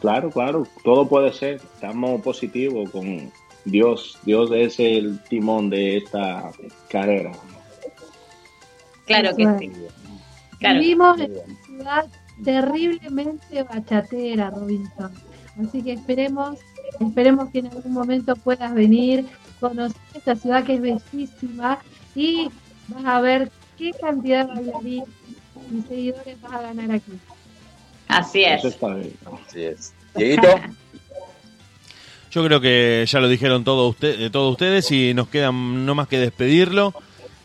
Claro, claro, todo puede ser. Estamos positivos con Dios. Dios es el timón de esta carrera. Claro que sí. Claro. Vivimos en una ciudad terriblemente bachatera, Robinson. Así que esperemos, esperemos que en algún momento puedas venir, conocer esta ciudad que es bellísima y vas a ver qué cantidad de bailarines y seguidores vas a ganar aquí. Así es. Eso está bien. Así es. Dieguito, Yo creo que ya lo dijeron todos usted, eh, todos ustedes y nos queda no más que despedirlo,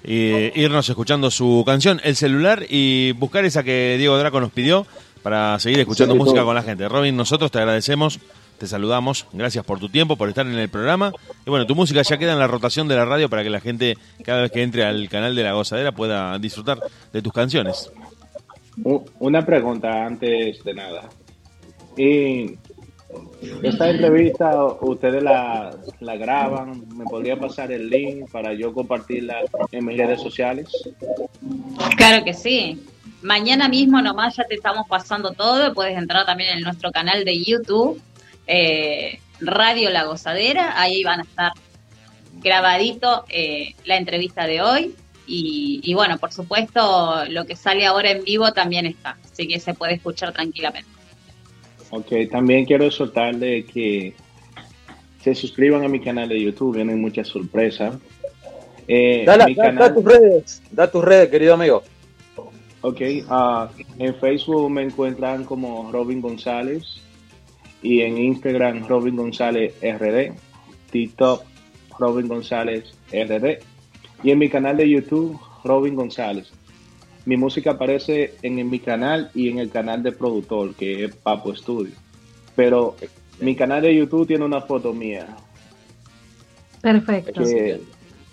e irnos escuchando su canción, El celular y buscar esa que Diego Draco nos pidió para seguir escuchando Sí, música todo. con la gente. Robin, nosotros te agradecemos, te saludamos, gracias por tu tiempo, por estar en el programa. Y bueno, tu música ya queda en la rotación de la radio para que la gente cada vez que entre al canal de La Gozadera pueda disfrutar de tus canciones. Una pregunta antes de nada. Y esta entrevista ustedes la, la graban, ¿me podría pasar el link para yo compartirla en mis redes sociales? Claro que sí. Mañana mismo nomás ya te estamos pasando todo. Puedes entrar también en nuestro canal de YouTube, eh, Radio La Gozadera. Ahí van a estar grabadito eh, la entrevista de hoy. Y, y bueno, por supuesto, lo que sale ahora en vivo también está. Así que se puede escuchar tranquilamente. Ok, también quiero soltarle que se suscriban a mi canal de YouTube, vienen muchas sorpresas. Eh, da, mi da- da canal- tus redes, da tus redes, querido amigo. Ok, ah, en Facebook me encuentran como Robin González y en Instagram Robin González RD, TikTok Robin González RD y en mi canal de YouTube Robin González. Mi música aparece en, mi canal y en el canal de productor que es Papo Studio. Pero mi canal de YouTube tiene una foto mía Perfecto. que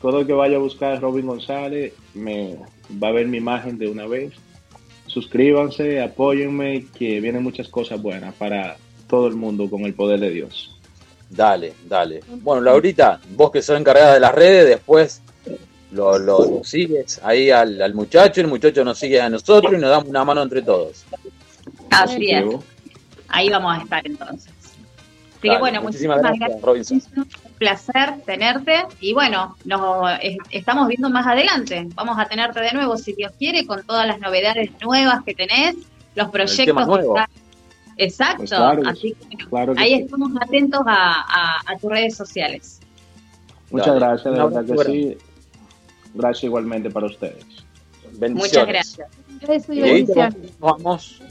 todo el que vaya a buscar Robin González me va a ver mi imagen de una vez. Suscríbanse, apóyenme, que vienen muchas cosas buenas para todo el mundo con el poder de Dios. Dale, dale. Bueno, Laurita, vos que sos encargada de las redes, después lo, lo- lo sigues ahí al, al muchacho, el muchacho nos sigue a nosotros y nos damos una mano entre todos. Así es. Ahí vamos a estar entonces. Así que bueno, muchísimas muchísimas gracias, gracias. Robinson. Un placer tenerte y bueno, nos es- estamos viendo más adelante. Vamos a tenerte de nuevo, si Dios quiere, con todas las novedades nuevas que tenés, los proyectos. que nuevo. están- Exacto. Pues claro, Así que bueno, claro que ahí sí. estamos atentos a, a- a tus redes sociales. Muchas Dale. gracias, de verdad que sí. Gracias igualmente para ustedes. Bendiciones. Muchas gracias. Beso y bendiciones. nos vamos.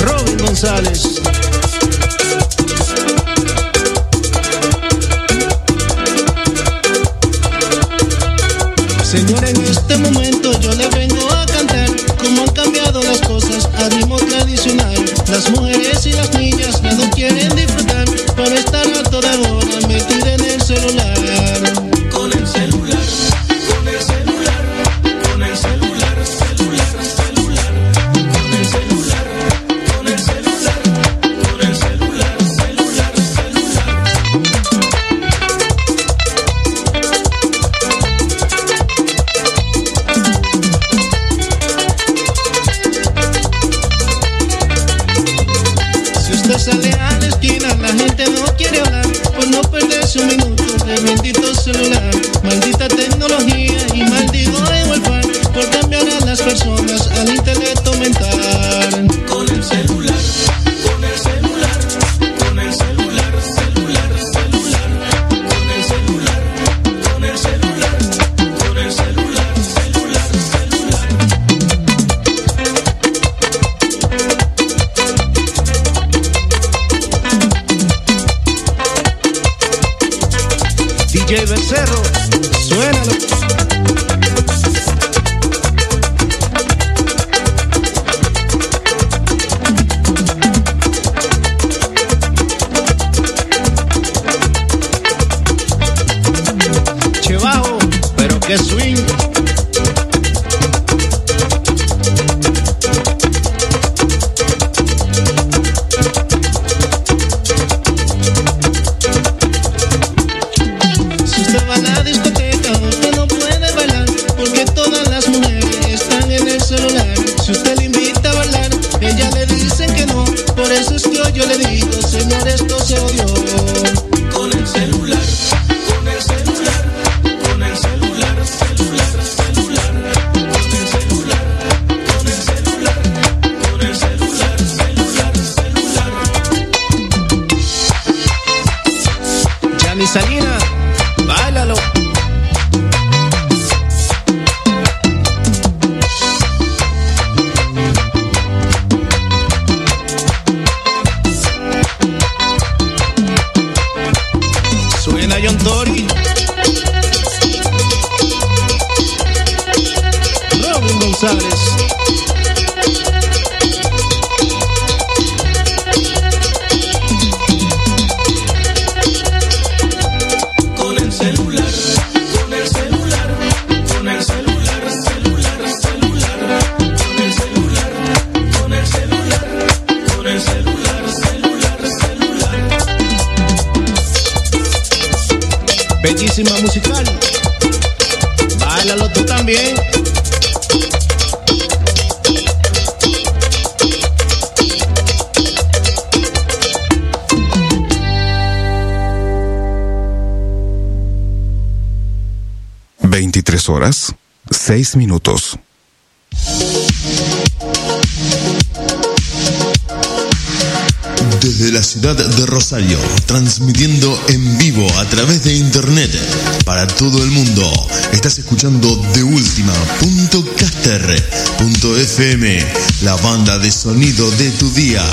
Robin González. Señor, en este momento yo le vengo a cantar cómo han cambiado las cosas a ritmo tradicional. Las mujeres y las niñas ya no quieren disfrutar Veintitrés horas, seis minutos. Desde la ciudad de Rosario, transmitiendo en vivo a través de internet para todo el mundo. Estás escuchando de FM, la banda de sonido de tu día.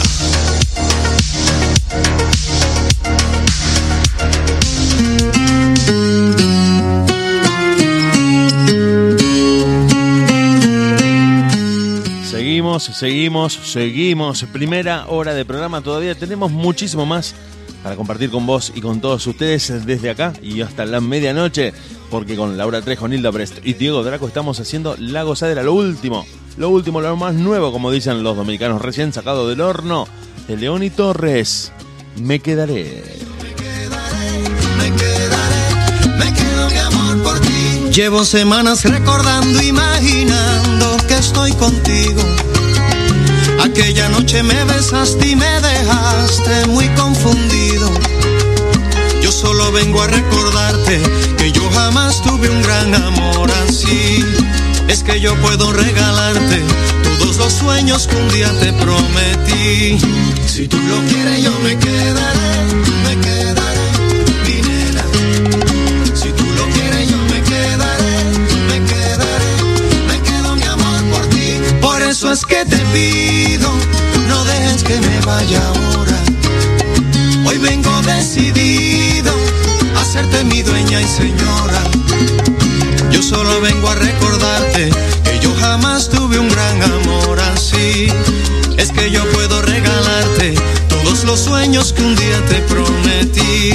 Seguimos, seguimos. Primera hora de programa. Todavía tenemos muchísimo más para compartir con vos y con todos ustedes desde acá y hasta la medianoche. Porque con Laura Trejo, Nilda Brest y Diego Draco estamos haciendo La Gozadera, lo último. Lo último, lo más nuevo, como dicen los dominicanos, recién sacado del horno de León y Torres. Me quedaré. Llevo semanas recordando, imaginando que estoy contigo. Aquella noche me besaste y me dejaste muy confundido. Yo solo vengo a recordarte que yo jamás tuve un gran amor así. Es que yo puedo regalarte todos los sueños que un día te prometí. Si tú lo quieres, yo me quedaré, es que te pido, no dejes que me vaya ahora. Hoy vengo decidido a hacerte mi dueña y señora. Yo solo vengo a recordarte que yo jamás tuve un gran amor así. Es que yo puedo regalarte todos los sueños que un día te prometí.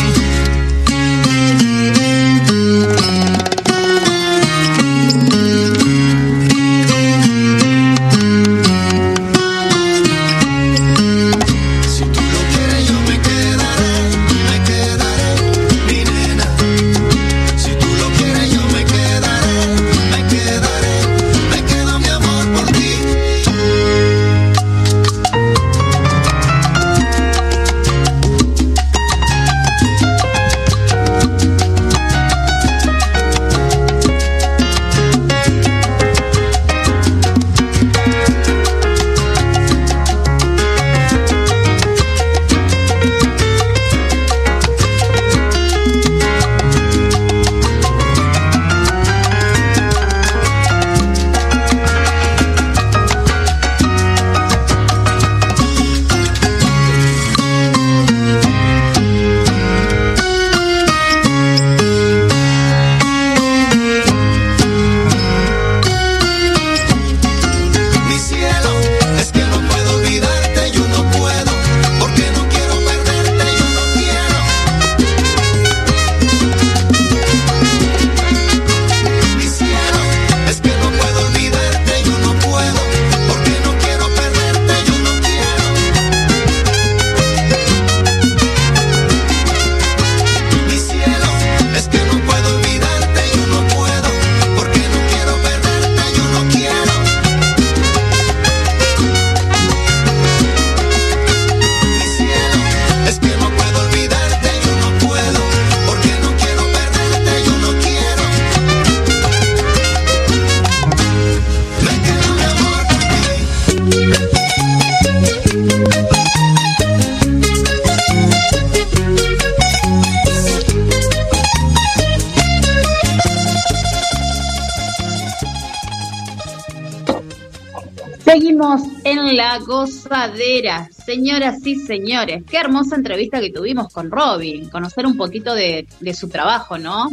Gozadera, señoras y señores. Qué hermosa entrevista que tuvimos con Robin, conocer un poquito de, de su trabajo, ¿no?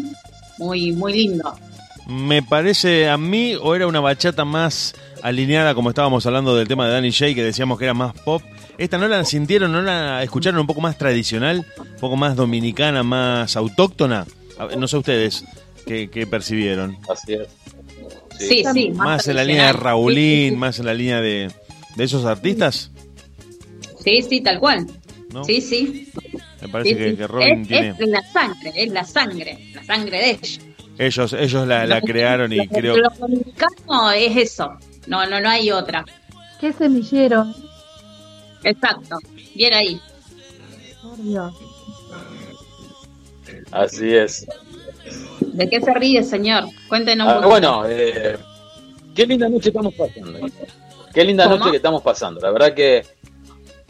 Muy, muy lindo. Me parece a mí, o era una bachata más alineada, como estábamos hablando del tema de Danny J, que decíamos que era más pop. Esta no la sintieron, no la escucharon un poco más tradicional, un poco más dominicana, más autóctona. No sé ustedes qué, qué percibieron. Así es. Sí, sí. Más en la línea de. Raulín, Sí, sí, más en la línea de, de esos artistas. Sí, sí, tal cual. ¿No? Sí, sí. Me parece Sí, que, sí. que Robin es, tiene. es la sangre, es la sangre, la sangre de ellos. Ellos, ellos la, la crearon y creo. Los dominicanos es eso. No, no, no hay otra. Qué semillero, Exacto. Bien ahí. por Dios. Así es. ¿De qué se ríe, señor? Cuéntenos un Ah, bueno, eh, qué linda noche estamos pasando. Qué linda ¿Cómo? noche que estamos pasando. La verdad que,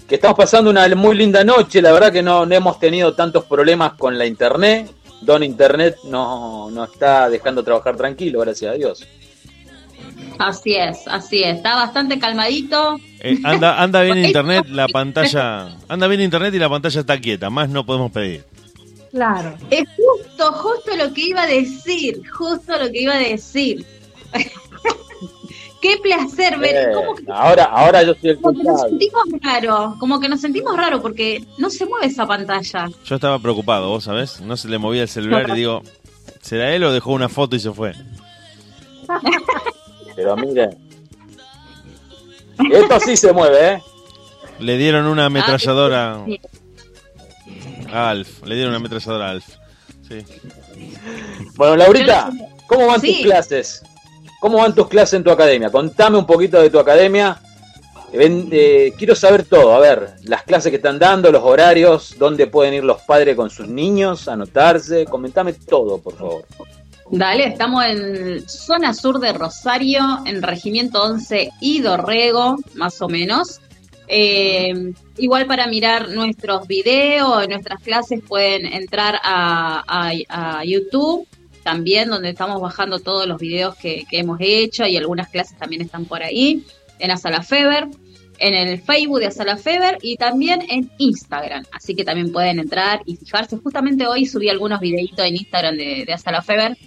que estamos pasando una muy linda noche. La verdad que no, no hemos tenido tantos problemas con la internet. Don Internet no, no está dejando trabajar tranquilo, gracias a Dios. Así es, así es. Está bastante calmadito. Eh, anda, anda bien internet, la pantalla. Anda bien internet y la pantalla está quieta. Más no podemos pedir. Claro. Es justo, justo lo que iba a decir. Justo lo que iba a decir. Qué placer ver. Eh, ¿Cómo que, ahora, ahora yo soy el como que nos sentimos raro. Como que nos sentimos raro porque no se mueve esa pantalla. Yo estaba preocupado, vos sabés. No se le movía el celular y digo, ¿será él o dejó una foto y se fue? Pero miren. Esto sí se mueve, ¿eh? Le dieron una ametralladora sí. a Alf. Le dieron una ametralladora a Alf. Sí. Bueno, Laurita, ¿cómo van Sí. tus clases? ¿Cómo van tus clases en tu academia? Contame un poquito de tu academia. Ven, eh, quiero saber todo. A ver, las clases que están dando, los horarios, dónde pueden ir los padres con sus niños, anotarse. Comentame todo, por favor. Dale, estamos en zona sur de Rosario, en Regimiento 11 y Dorrego, más o menos. Eh, igual para mirar nuestros videos, nuestras clases pueden entrar a YouTube, también donde estamos bajando todos los videos que, hemos hecho y algunas clases también están por ahí, en Asala Feber, en el Facebook de Asala Feber y también en Instagram. Así que también pueden entrar y fijarse. Justamente hoy subí algunos videitos en Instagram de, de Asala Feber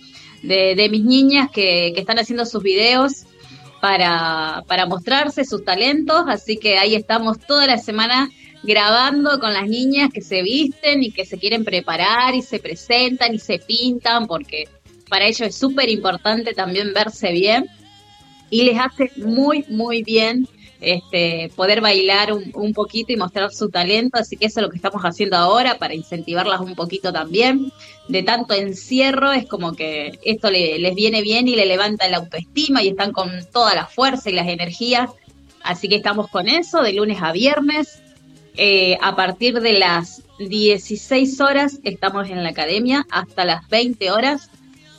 de, de mis niñas que, que están haciendo sus videos para, para mostrarse sus talentos, así que ahí estamos toda la semana grabando con las niñas que se visten y que se quieren preparar y se presentan y se pintan, porque para ellos es súper importante también verse bien y les hace muy, muy bien este, poder bailar un, poquito y mostrar su talento, así que eso es lo que estamos haciendo ahora para incentivarlas un poquito también. De tanto encierro es como que esto le, les viene bien y le levanta la autoestima y están con toda la fuerza y las energías, así que estamos con eso de lunes a viernes. Eh, a partir de las 16 horas estamos en la academia hasta las 20 horas.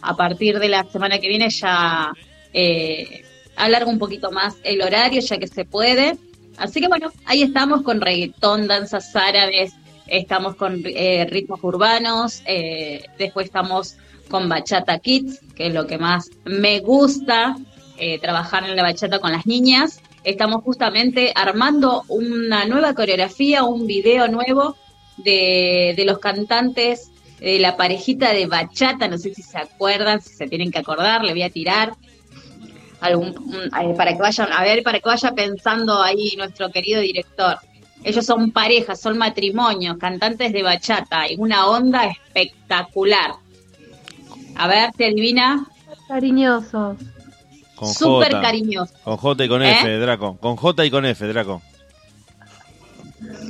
A partir de la semana que viene ya eh, alargo un poquito más el horario ya que se puede. Así que bueno, ahí estamos con reggaetón, danzas árabes, estamos con eh, ritmos urbanos, eh, después estamos con Bachata Kids, que es lo que más me gusta, eh, trabajar en la bachata con las niñas. Estamos justamente armando una nueva coreografía, un video nuevo de, de los cantantes de la parejita de bachata, no sé si se acuerdan, si se tienen que acordar, le voy a tirar algún, para que vayan a ver, para que vaya pensando ahí nuestro querido director. Ellos son parejas, son matrimonios, cantantes de bachata y una onda espectacular. A ver, ¿te adivina? Cariñosos. Con Súper J. cariñosos. Con J y con ¿Eh? F, Draco. Con J y con F, Draco.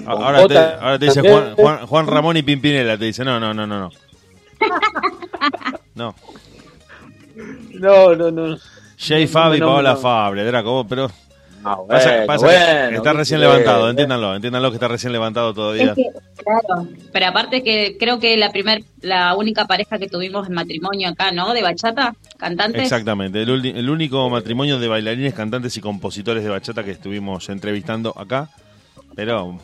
Ahora te, ahora te dice. Juan, Juan, Juan Ramón y Pimpinela. Te dice, no, no, no, no, no. No. No, no, no. Jay Fabi y no, Paola no. Fabre, Draco. vos, Pero Ah, pasa, bueno, pasa que bueno, está recién viste, levantado, entiéndanlo, entiéndanlo que está recién levantado todavía. Es que, claro, pero aparte que creo que la primer, la única pareja que tuvimos en matrimonio acá, ¿no? De bachata, cantantes. Exactamente, el, el único matrimonio de bailarines, cantantes y compositores de bachata que estuvimos entrevistando acá. Pero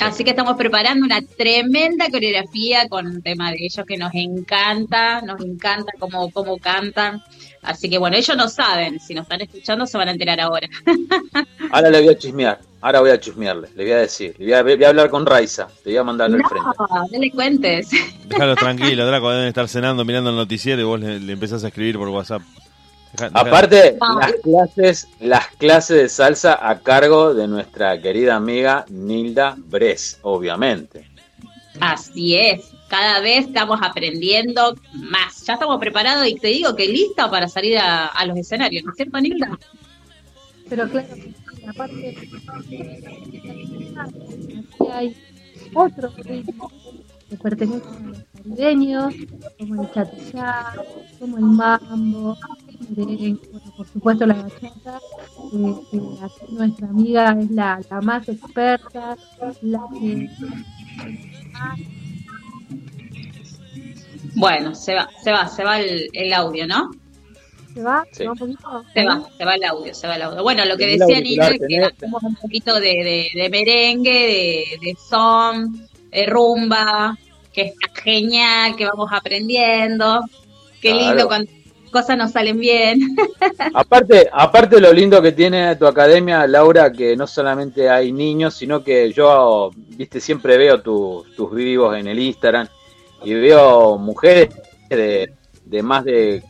Así que estamos preparando una tremenda coreografía con un tema de ellos que nos encanta, nos encanta cómo, cómo cantan. Así que bueno, ellos no saben, si nos están escuchando se van a enterar ahora. Ahora le voy a chismear. Ahora voy a chismearle. Le voy a decir. Le voy a, voy a hablar con Raiza. Le voy a mandarle al frente. No, no le cuentes. déjalos tranquilos, Draco, deben estar cenando, mirando el noticiero y vos le, le empezás a escribir por WhatsApp. Deja- deja- Aparte, No. las clases, las clases de salsa a cargo de nuestra querida amiga Nilda Bres, obviamente. Así es, cada vez estamos aprendiendo más. Ya estamos preparados y te digo que lista para salir a, los escenarios, ¿no es cierto, Nilda? Pero claro, aparte, hay otro ritmo que pertenece a los caribeños, como el chatachá, como el mambo, por supuesto la bachata, eh, aquí nuestra amiga es la, la más experta, la que Bueno, se va, se va, se va el, el audio, ¿no? se va, Sí. se va un poquito. Se va, se va el audio, se va el audio. Bueno, lo que decía auricular, es que hacemos un poquito de, de, de merengue, de, de son, de rumba, que está genial, que vamos aprendiendo. Qué Claro. lindo cuando cosas nos salen bien. Aparte, aparte lo lindo que tiene tu academia, Laura, que no solamente hay niños, sino que yo, viste, siempre veo tu- tus vivos en el Instagram y veo mujeres de, de más de,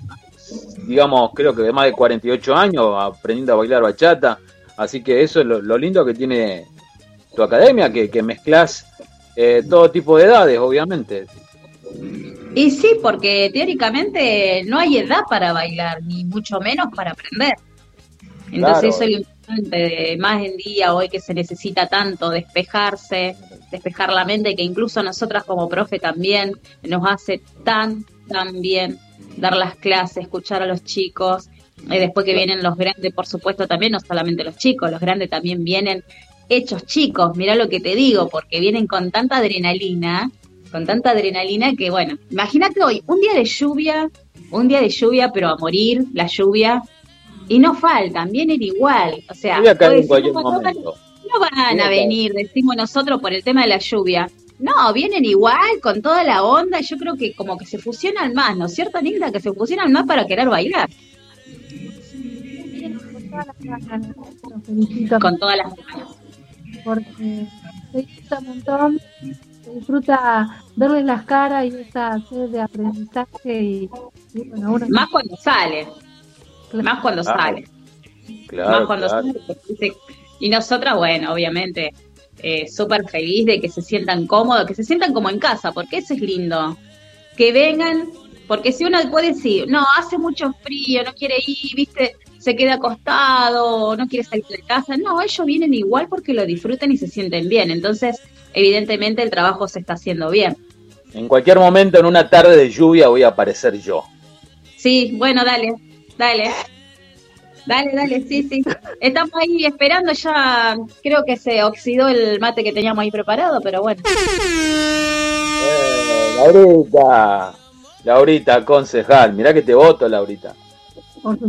digamos, creo que de más de 48 años aprendiendo a bailar bachata. Así que eso es lo, lo lindo que tiene tu academia, que, que mezclas eh, todo tipo de edades, obviamente. Y sí, porque teóricamente no hay edad para bailar, ni mucho menos para aprender. Entonces Claro. eso es lo importante, más en día hoy que se necesita tanto despejarse, despejar la mente, que incluso nosotras como profe también nos hace tan, tan bien dar las clases, escuchar a los chicos, y después que vienen los grandes, por supuesto también, no solamente los chicos, los grandes también vienen hechos chicos, mira lo que te digo, porque vienen con tanta adrenalina, con tanta adrenalina que bueno, imagínate hoy, un día de lluvia, un día de lluvia, pero a morir, la lluvia, y no faltan, vienen igual, o sea, a en cualquier no, no, van a venir, decimos nosotros, por el tema de la lluvia. No, vienen igual, con toda la onda, yo creo que como que se fusionan más, ¿no es cierto, Nilda? Que se fusionan más para querer bailar, con todas las ganas, los felicito con todas las ganas. porque se disfruta un montón se disfruta verles las caras y esa sed de aprendizaje y, y bueno, uno Más cuando sale. Más cuando Claro. sale. Claro, Más cuando claro. sale. porque Y nosotras, bueno, obviamente, eh, súper feliz de que se sientan cómodos, que se sientan como en casa, porque eso es lindo. Que vengan, porque si uno puede decir, no, hace mucho frío, no quiere ir, viste, se queda acostado, no quiere salir de casa. No, ellos vienen igual porque lo disfrutan y se sienten bien. Entonces, evidentemente, el trabajo se está haciendo bien. En cualquier momento, en una tarde de lluvia, voy a aparecer yo. Sí, bueno, dale, dale. Dale, dale, sí, sí. Estamos ahí esperando ya. Creo que se oxidó el mate que teníamos ahí preparado, pero bueno. Eh, Laurita, Laurita, concejal, mirá que te voto, Laurita.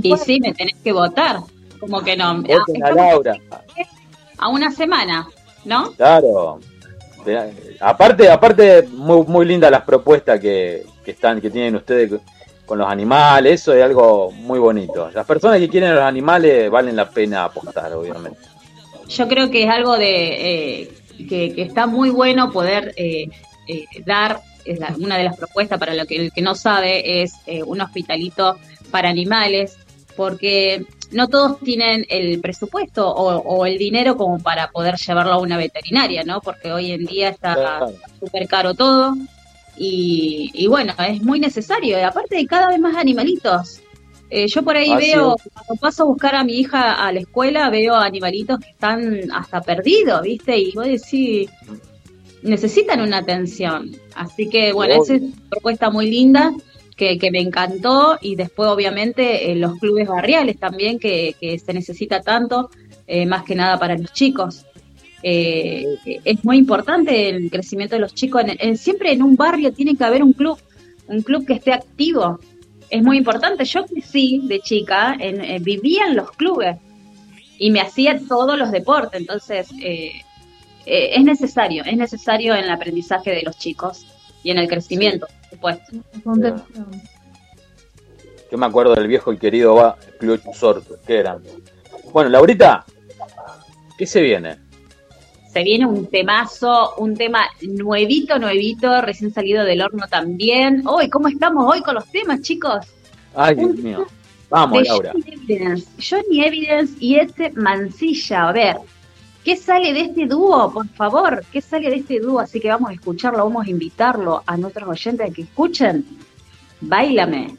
Y sí, me tenés que votar. Como que no. Voten a Estamos Laura, a una semana, ¿no? claro. Aparte, aparte, muy, muy lindas las propuestas que, que están, que tienen ustedes con los animales, eso es algo muy bonito. Las personas que quieren a los animales valen la pena apostar, obviamente. Yo creo que es algo de eh, que, que está muy bueno poder eh, eh, dar. Es la- una de las propuestas para lo que el que no sabe es eh, un hospitalito para animales, porque no todos tienen el presupuesto o, o el dinero como para poder llevarlo a una veterinaria, ¿no? Porque hoy en día está súper caro todo. Y, y bueno, es muy necesario. Y aparte de cada vez más animalitos. Eh, yo por ahí Así veo, cuando paso a buscar a mi hija a la escuela, veo animalitos que están hasta perdidos, ¿viste? Y vos decís, necesitan una atención. Así que bueno, Obvio. esa es una propuesta muy linda que, que me encantó. Y después, obviamente, eh, los clubes barriales también, que, que se necesita tanto, eh, más que nada para los chicos. Eh, es muy importante el crecimiento de los chicos. En- en- siempre en un barrio tiene que haber un club, un club que esté activo. Es muy importante. Yo crecí de chica, en, eh, vivía en los clubes y me hacía todos los deportes. Entonces, eh, eh, es necesario, es necesario en el aprendizaje de los chicos y en el crecimiento, por supuesto. Yo me acuerdo del viejo y querido va, Club Sorto, que eran. Bueno, Laurita, ¿qué se viene? Se viene un temazo, un tema nuevito, nuevito, recién salido del horno también. Hoy, ¿cómo estamos hoy con los temas, chicos? Ay, Dios mío. Vamos, de Laura. Johnny Evidence, Johnny Evidence y este Mancilla. A ver, ¿qué sale de este dúo? Por favor, ¿qué sale de este dúo? Así que vamos a escucharlo, vamos a invitarlo a nuestros oyentes a que escuchen. Báilame.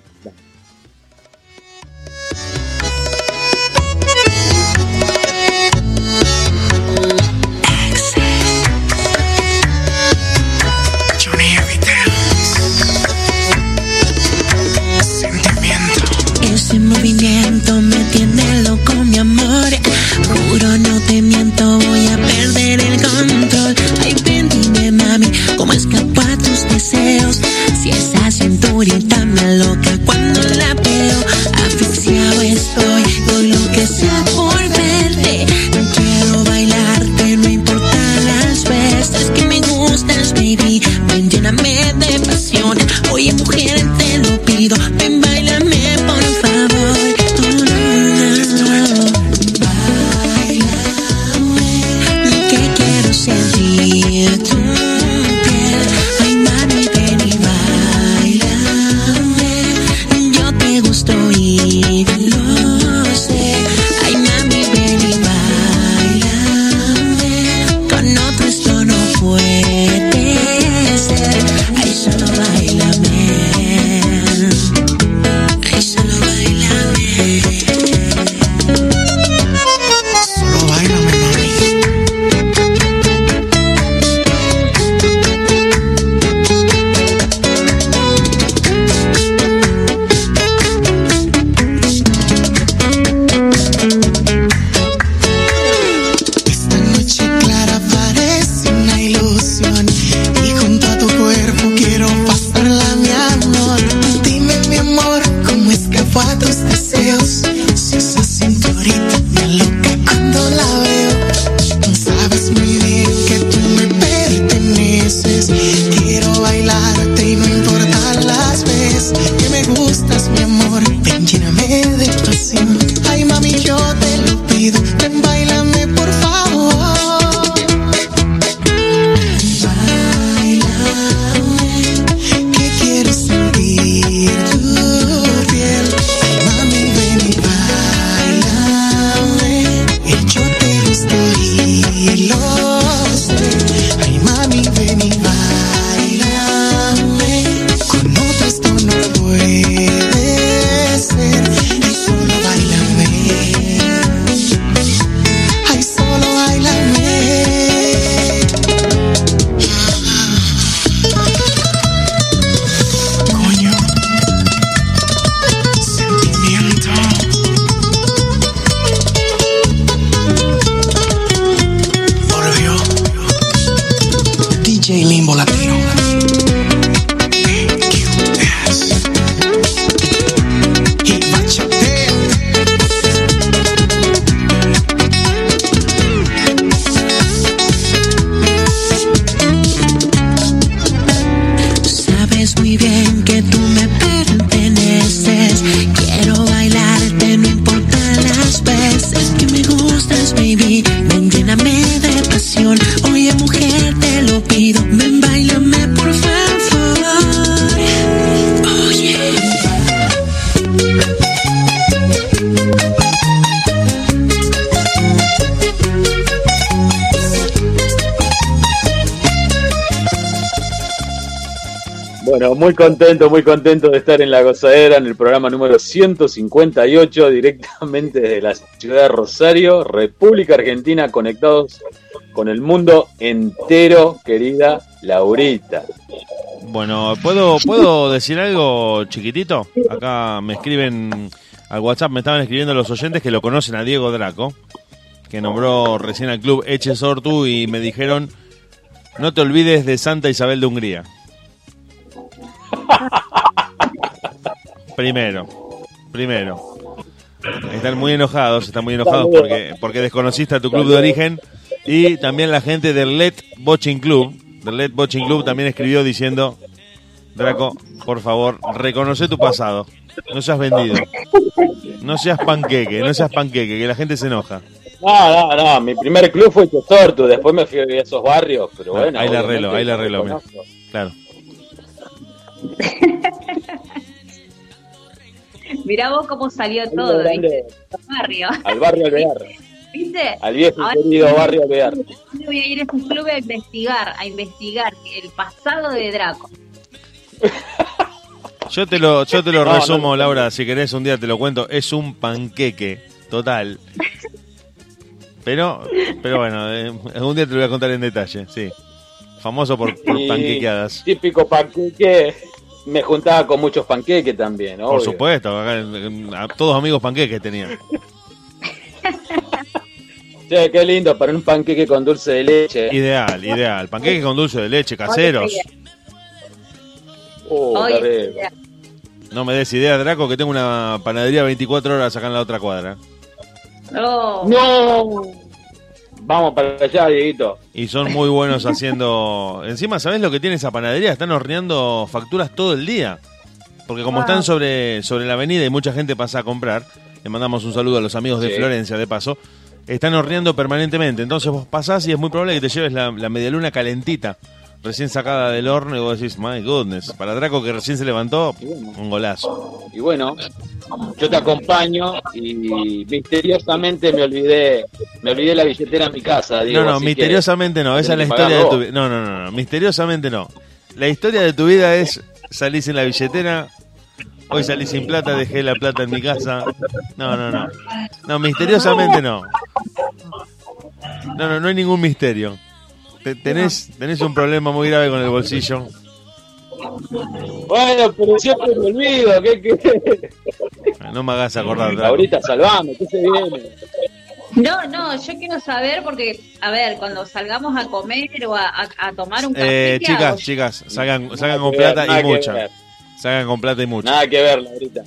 Miento, voy a perder el control. Ay, ven, dime, mami, cómo escapo a tus deseos. Si esa cinturita me aloca cuando la veo, asfixiado estoy con lo que sea por verte. Quiero bailarte, no importa las veces que me gustas, baby. Ven, lléname de pasión. Oye, mujer, te lo pido. Ven, muy contento, muy contento de estar en La Gozadera, en el programa número 158, directamente desde la ciudad de Rosario, República Argentina, conectados con el mundo entero, querida Laurita. Bueno, ¿puedo, ¿puedo decir algo chiquitito? Acá me escriben al WhatsApp, me estaban escribiendo los oyentes que lo conocen a Diego Draco, que nombró recién al club Eche Sortu y me dijeron, no te olvides de Santa Isabel de Hungría. Primero, primero. Están muy enojados, están muy enojados porque, porque desconociste a tu club de origen y también la gente del Let Boching Club, del Let Boching Club también escribió diciendo, Draco, por favor, reconoce tu pasado, no seas vendido, no seas panqueque, no seas panqueque, que la gente se enoja. No, no, no, mi primer club fue Chosortu, después me fui a esos barrios, pero bueno. ahí le arreglo, ahí lo arreglo, claro. Mirá vos cómo salió todo. ¿viste? Barrio. Al barrio Alvear, ¿Viste? al viejo Ahora querido barrio Alvear. yo voy a ir a ese club a investigar, a investigar el pasado de Draco. Yo te lo, yo te lo No, resumo, no. Laura, si querés un día te lo cuento, es un panqueque total. Pero, pero bueno, eh, algún día te lo voy a contar en detalle, sí. Famoso por, por panquequeadas. Típico panqueque. Me juntaba con muchos panqueques también, Por obvio. supuesto, acá, eh, a todos amigos panqueques tenía. Che, qué lindo para un panqueque con dulce de leche. Ideal, ideal. Panqueques con dulce de leche, caseros. Oye, rico. No me des idea, Draco, que tengo una panadería 24 horas acá en la otra cuadra. Oh, ¡No! Vamos para allá, Dieguito. Y son muy buenos haciendo... Encima, ¿sabés lo que tiene esa panadería? Están horneando facturas todo el día. Porque como Wow. están sobre, sobre la avenida y mucha gente pasa a comprar, le mandamos un saludo a los amigos de Sí. Florencia, de paso, están horneando permanentemente. Entonces vos pasás y es muy probable que te lleves la, la medialuna calentita, recién sacada del horno, y vos decís, my goodness. Para Draco que recién se levantó, un golazo. Y bueno, yo te acompaño y misteriosamente me olvidé, me olvidé la billetera en mi casa. No, no, misteriosamente no, esa es la historia de tu vida. No, no, no, no, misteriosamente no. La historia de tu vida es salís en la billetera, hoy salí sin plata, dejé la plata en mi casa. No, no, no. No, misteriosamente no. No, no, no hay ningún misterio. Te- tenés, tenés un problema muy grave con el bolsillo. Bueno, pero siempre me olvido. ¿qué, qué? No me hagas acordar. Ahorita salvame, ¿qué se viene? No, no, yo quiero saber porque, a ver, cuando salgamos a comer o a, a- a tomar un café, Eh, ¿qué chicas, hago? chicas, salgan, salgan con ver, plata y mucha. ver. Salgan con plata y mucha. Nada que ver, Laurita.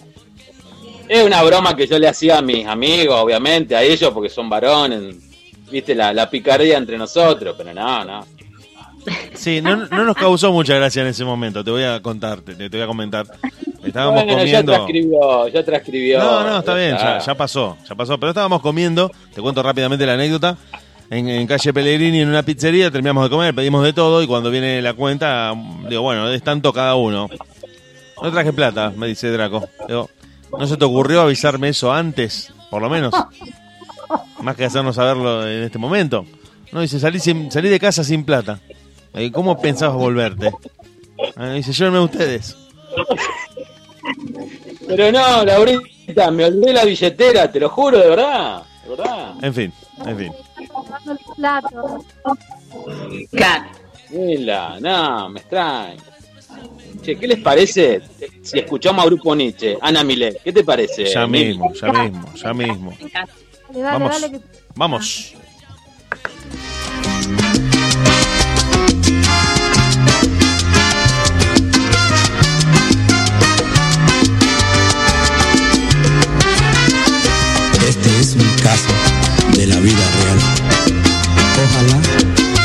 Es una broma que yo le hacía a mis amigos, obviamente, a ellos, porque son varones. Viste, la, la picardía entre nosotros, pero no, no. Sí, no, no nos causó mucha gracia en ese momento, te voy a contarte, te, te voy a comentar. Estábamos Bueno, ya comiendo. transcribió, ya transcribió. No, no, está bien, ya pasó, ya pasó. Pero estábamos comiendo, te cuento rápidamente la anécdota. En, en calle Pellegrini, en una pizzería, terminamos de comer, pedimos de todo y cuando viene la cuenta, digo, bueno, es tanto cada uno. No traje plata, me dice Draco. Digo, ¿no se te ocurrió avisarme eso antes, por lo menos? Más que hacernos saberlo en este momento. No, dice, salí, sin, salí de casa sin plata. Eh, ¿Cómo pensabas volverte? Ah, dice, llévenme ustedes. Pero no, Laurita, me olvidé la billetera, te lo juro, de verdad. De verdad. En fin, en fin. Claro. Mira, no, me extraña. Che, ¿qué les parece si escuchamos a Grupo Nietzsche? Ana Milet, ¿qué te parece? Ya mismo, ya mismo, ya mismo. Dale, dale, Vamos, dale que- vamos. Este es un caso de la vida real. Ojalá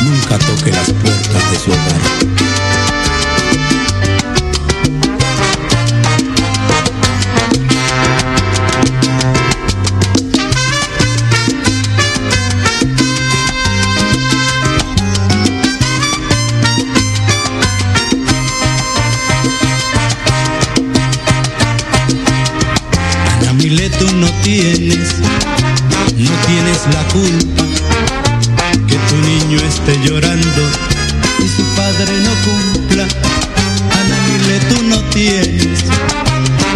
nunca toque las puertas de su hogar. No tienes, no tienes la culpa que tu niño esté llorando y su padre no cumpla. Ana dile tú no tienes,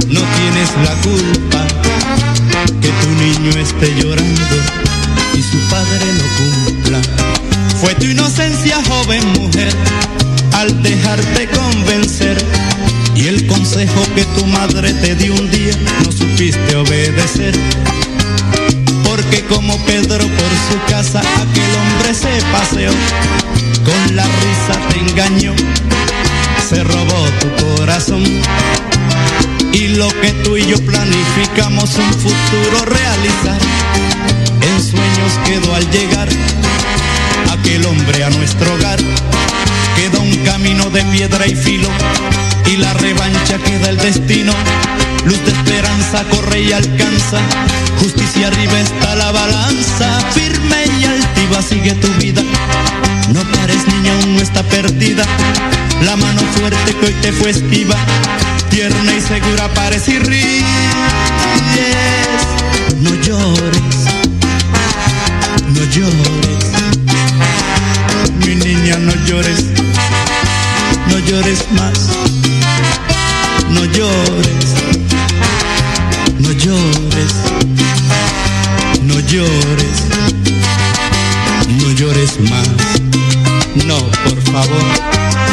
no tienes la culpa que tu niño esté llorando y su padre no cumpla. Fue tu inocencia, joven mujer, al dejarte convencer. Y el consejo que tu madre te dio un día no supiste obedecer. Porque como Pedro por su casa aquel hombre se paseó, con la risa te engañó, se robó tu corazón. Y lo que tú y yo planificamos un futuro realizar, en sueños quedó al llegar aquel hombre a nuestro hogar. Queda un camino de piedra y filo y la revancha queda el destino. Luz de esperanza corre y alcanza, justicia arriba está la balanza, firme y altiva sigue tu vida. No pares niña, aún no está perdida, la mano fuerte que hoy te fue esquiva, tierna y segura parece y ríes. No llores, no llores, mi niña no llores, no llores más no llores, no llores, no llores, no llores más, no, por favor.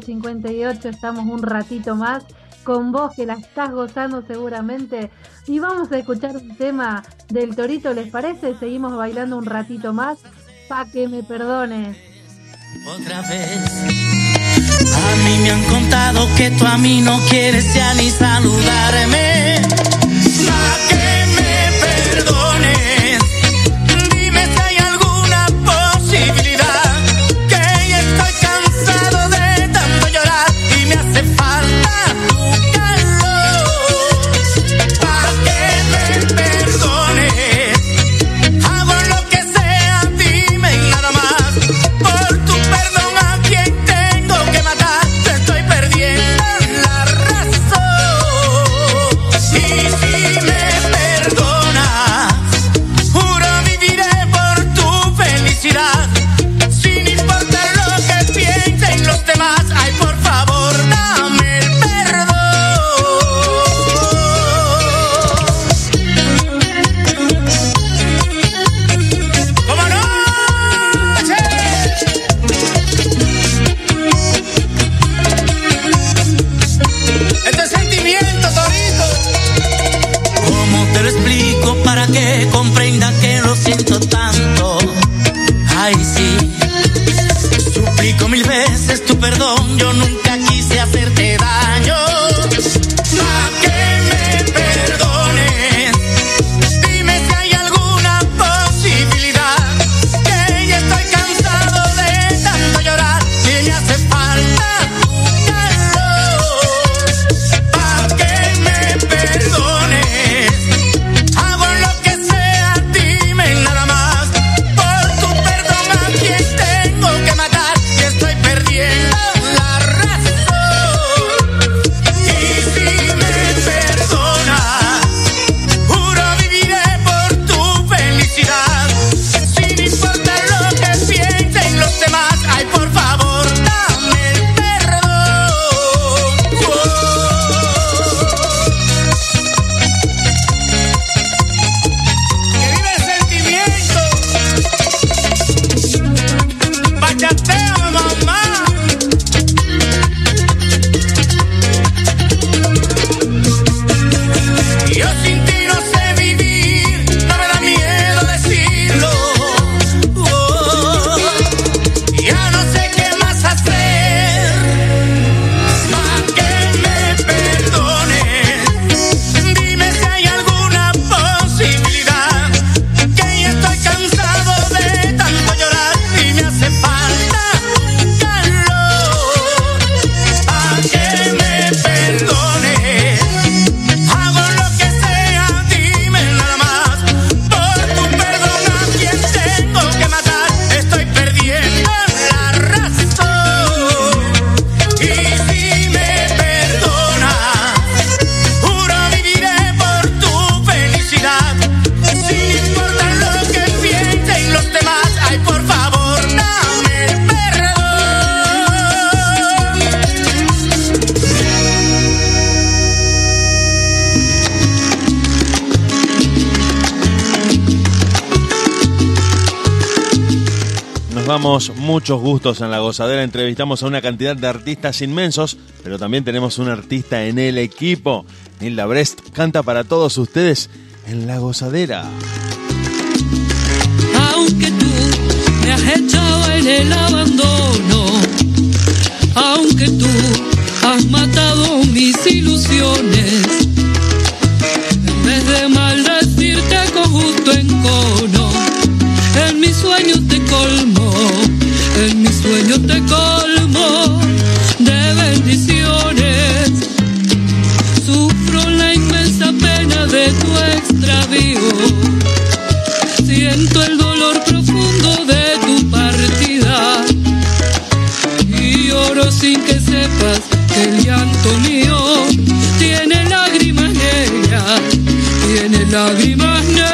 158, estamos un ratito más con vos que la estás gozando seguramente. Y vamos a escuchar un tema del Torito, ¿les parece? Seguimos bailando un ratito más. Pa' que me perdones. Otra vez. A mí me han contado que tú a mí no quieres ya ni saludarme. Pa' que me perdones. Dime si hay alguna posibilidad. Muchos gustos en la gozadera, entrevistamos a una cantidad de artistas inmensos, pero también tenemos un artista en el equipo. Nilda Brest canta para todos ustedes en la gozadera. Aunque tú me has echado en el abandono, aunque tú has matado mis ilusiones, en vez de maldecirte con justo encono, en mis sueños te colmo, sueños te colmo de bendiciones. Sufro la inmensa pena de tu extravío. Siento el dolor profundo de tu partida y lloro sin que sepas que el llanto mío tiene lágrimas negras, tiene lágrimas negras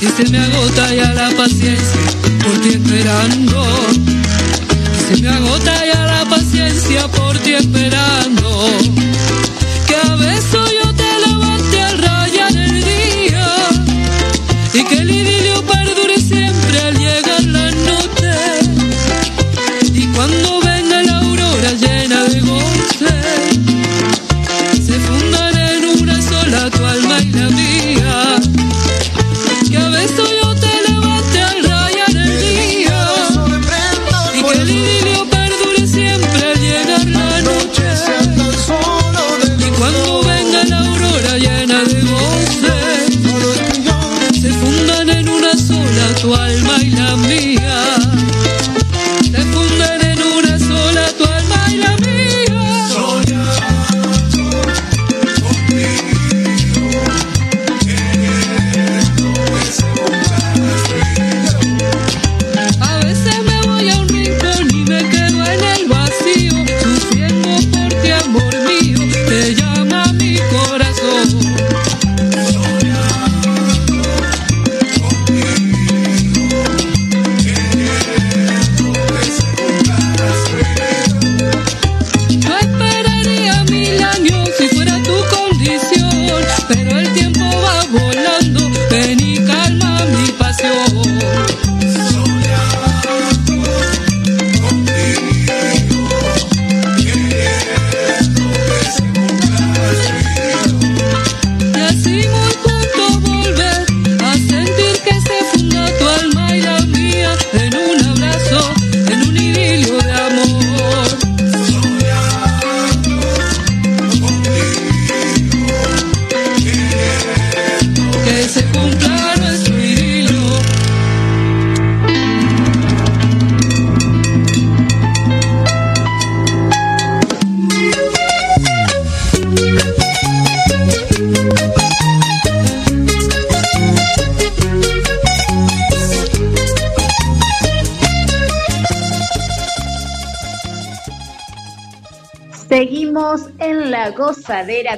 y se me agota ya la paciencia por ti esperando. Y se me agota ya la paciencia por ti esperando.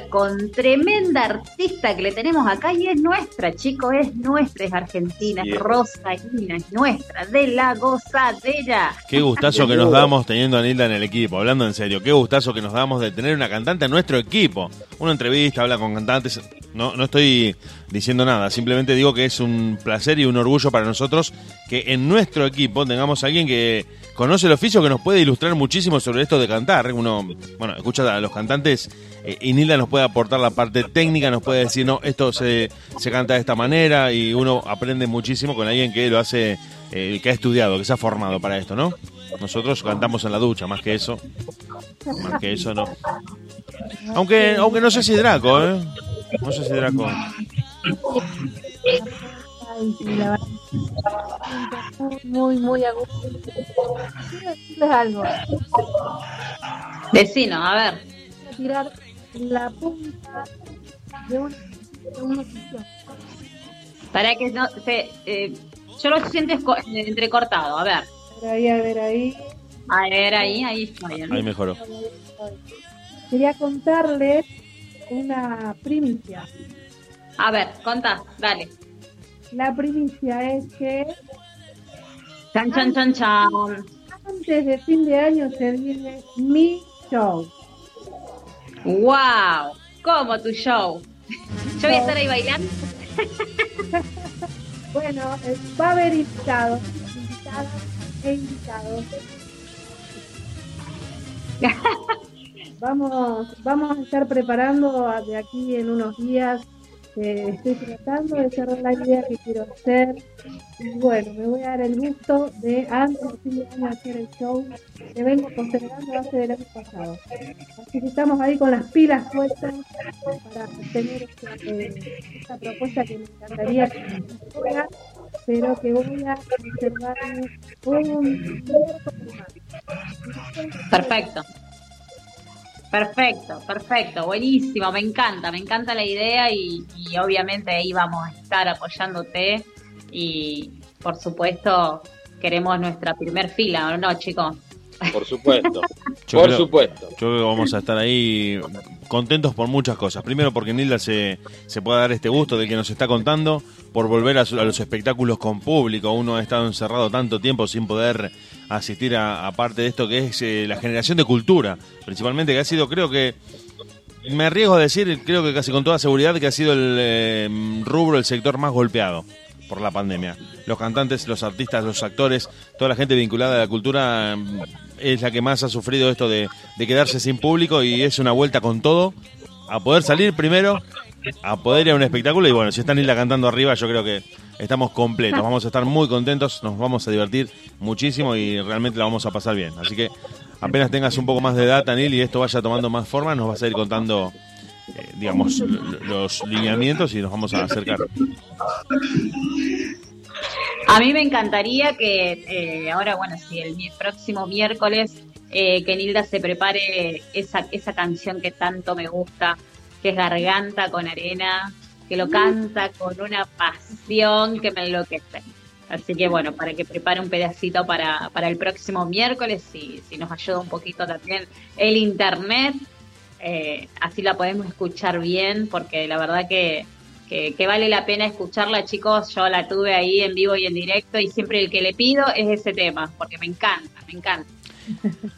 Con tremenda artista que le tenemos acá y es nuestra, chicos, es nuestra, es argentina, es Bien. Rosalina, es nuestra, de la gozadera. Qué gustazo que nos damos teniendo a Nilda en el equipo, hablando en serio. Qué gustazo que nos damos de tener una cantante en nuestro equipo. Una entrevista, habla con cantantes. No, no estoy diciendo nada, simplemente digo que es un placer y un orgullo para nosotros que en nuestro equipo tengamos a alguien que conoce el oficio que nos puede ilustrar muchísimo sobre esto de cantar. Uno, bueno, escucha a los cantantes eh, y Nilda nos puede aportar la parte técnica, nos puede decir, no, esto se, se canta de esta manera y uno aprende muchísimo con alguien que lo hace, eh, que ha estudiado, que se ha formado para esto, ¿no? Nosotros cantamos en la ducha, más que eso. Más que eso no. Aunque, aunque no sé si Draco, ¿eh? No sé si Draco. Ay, sí, la verdad. Muy, muy a gusto. Quiero decirles algo. Vecino, a ver. Voy a tirar la punta de un, de un notición. Para que no se. eh, yo lo siento esco- entrecortado, a ver. A ver ahí, a ver ahí. A ver, ahí, ahí. Ahí mejoró. Quería contarles una primicia. A ver, contá, dale. La primicia es que Chan, chan, chan, chan. antes de fin de año se viene mi show. ¡Wow! ¿Cómo tu show? Yo voy a estar ahí bailando. Bueno, eh, va a haber invitados, invitadas e invitados. Vamos, vamos a estar preparando de aquí en unos días. Estoy tratando de cerrar la idea que quiero hacer. Y bueno, me voy a dar el gusto de antes de hacer el show que vengo postergando hace del año pasado. Así que estamos ahí con las pilas puestas para tener esta, eh, esta propuesta que me encantaría que me fuera, pero que voy a reservarme un más. Perfecto. Perfecto, perfecto, buenísimo, me encanta, me encanta la idea y, y obviamente ahí vamos a estar apoyándote y por supuesto queremos nuestra primer fila, ¿o no, chicos? Por supuesto. Yo por creo- supuesto. Yo creo que vamos a estar ahí contentos por muchas cosas. Primero porque Nilda se, se pueda dar este gusto del que nos está contando, por volver a, su- a los espectáculos con público. Uno ha estado encerrado tanto tiempo sin poder asistir a, a parte de esto que es eh, la generación de cultura, principalmente que ha sido, creo que, me arriesgo a decir, creo que casi con toda seguridad que ha sido el eh, rubro, el sector más golpeado por la pandemia. Los cantantes, los artistas, los actores, toda la gente vinculada a la cultura mm, es la que más ha sufrido esto de quedarse sin público y es una vuelta con todo a poder salir primero, a poder ir a un espectáculo y bueno, si están Hilda cantando arriba yo creo que estamos completos, vamos a estar muy contentos, nos vamos a divertir muchísimo y realmente la vamos a pasar bien. Así que apenas tengas un poco más de data, Nil, y esto vaya tomando más forma, nos vas a ir contando, eh, digamos, los lineamientos y nos vamos a acercar. A mí me encantaría que eh, ahora, bueno, si el próximo miércoles, eh, que Nilda se prepare esa, esa canción que tanto me gusta, que es Garganta con Arena, que lo canta con una pasión que me enloquece. Así que bueno, para que prepare un pedacito para, para el próximo miércoles, si, si nos ayuda un poquito también el internet, eh, así la podemos escuchar bien, porque la verdad que, que, que vale la pena escucharla, chicos. Yo la tuve ahí en vivo y en directo, y siempre el que le pido es ese tema, porque me encanta, me encanta.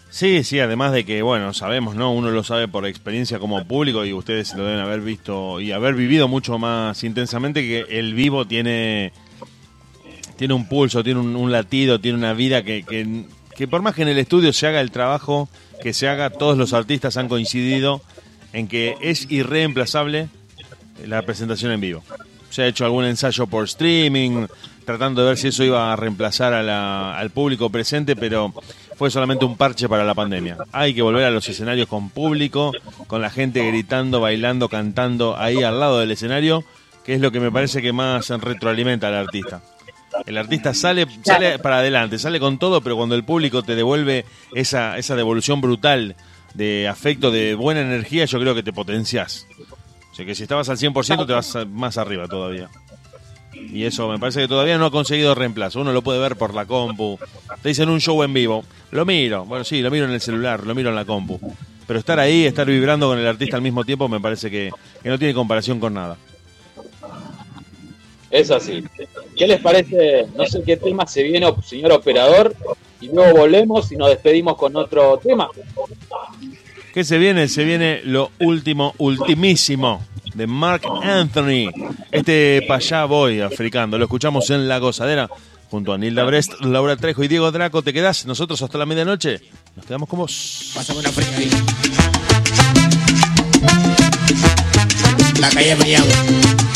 Sí, sí, además de que, bueno, sabemos, ¿no? Uno lo sabe por experiencia como público y ustedes lo deben haber visto y haber vivido mucho más intensamente que el vivo tiene, tiene un pulso, tiene un, latido, tiene una vida que, que, que por más que en el estudio se haga el trabajo que se haga, todos los artistas han coincidido en que es irreemplazable la presentación en vivo. Se ha hecho algún ensayo por streaming, tratando de ver si eso iba a reemplazar a la- al público presente, pero fue solamente un parche para la pandemia. Hay que volver a los escenarios con público, con la gente gritando, bailando, cantando ahí al lado del escenario, que es lo que me parece que más retroalimenta al artista. El artista sale, sale para adelante, sale con todo, pero cuando el público te devuelve esa, esa devolución brutal de afecto, de buena energía, yo creo que te potencias. O sea que si estabas al 100% te vas más arriba todavía. Y eso me parece que todavía no ha conseguido reemplazo. Uno lo puede ver por la compu. Te dicen un show en vivo. Lo miro. Bueno, sí, lo miro en el celular, lo miro en la compu. Pero estar ahí, estar vibrando con el artista al mismo tiempo, me parece que, que no tiene comparación con nada. Es así. ¿Qué les parece? No sé qué tema se viene, señor operador, y luego volvemos y nos despedimos con otro tema. ¿Qué se viene? Se viene lo último, ultimísimo de Mark Anthony. Este pa' allá voy africano. Lo escuchamos en La Gozadera junto a Nilda Brest, Laura Trejo y Diego Draco. ¿Te quedás? Nosotros hasta la medianoche. Nos quedamos con vos. Pásame una fría ahí. La calle Miami.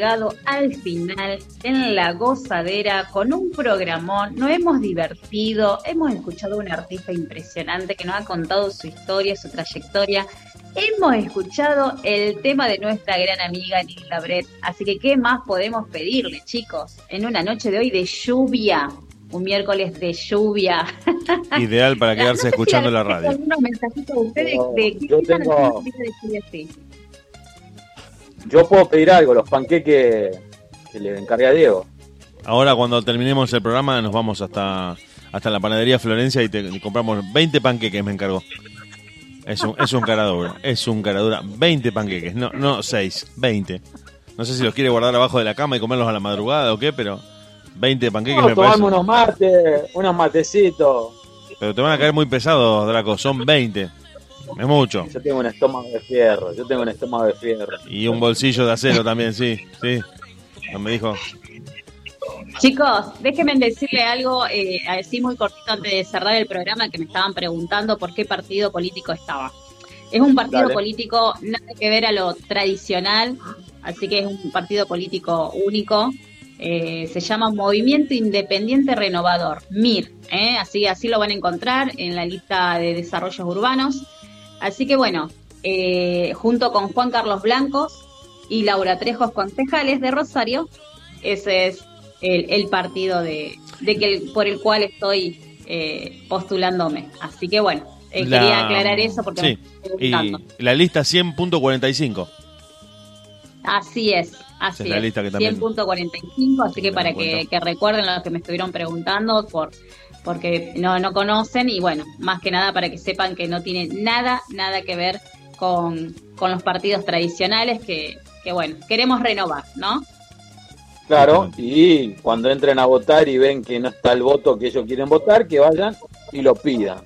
Llegado al final en la gozadera con un programón. Nos hemos divertido, hemos escuchado a un artista impresionante que nos ha contado su historia, su trayectoria. Hemos escuchado el tema de nuestra gran amiga Nilda Brett. Así que, ¿qué más podemos pedirle, chicos? En una noche de hoy de lluvia, un miércoles de lluvia. Ideal para quedarse escuchando la radio. Algunos mensajitos de ustedes No, de yo tengo- de. Yo puedo pedir algo, los panqueques que le encargué a Diego. Ahora cuando terminemos el programa nos vamos hasta, hasta la panadería Florencia y te y compramos 20 panqueques, me encargó. Es un, es un caradura, es un caradura. 20 panqueques, no, no 6, 20. No sé si los quiere guardar abajo de la cama y comerlos a la madrugada o qué, pero 20 panqueques Vamos me parece. unos mates, unos matecitos. Pero te van a caer muy pesados, Draco, son 20. Es mucho. Yo tengo un estómago de fierro, yo tengo un estómago de fierro. Y un bolsillo de acero también, sí, sí. No me dijo. Chicos, déjenme decirle algo eh, así muy cortito antes de cerrar el programa que me estaban preguntando por qué partido político estaba. Es un partido Dale. político nada que ver a lo tradicional, así que es un partido político único. Eh, se llama Movimiento Independiente Renovador, MIR. ¿eh? Así, así lo van a encontrar en la lista de desarrollos urbanos. Así que bueno, eh, junto con Juan Carlos Blancos y Laura Trejos, concejales de Rosario, ese es el, el partido de, de que el- por el cual estoy eh, postulándome. Así que bueno, eh, La- quería aclarar eso porque Sí, me estoy y la lista 100.45. Así es, así Esa es es. también- 100.45, así que para que, que recuerden lo que me estuvieron preguntando por porque no, no conocen y bueno, más que nada para que sepan que no tiene nada, nada que ver con, con los partidos tradicionales que, que bueno, queremos renovar, ¿no? Claro, y cuando entren a votar y ven que no está el voto que ellos quieren votar, que vayan y lo pidan.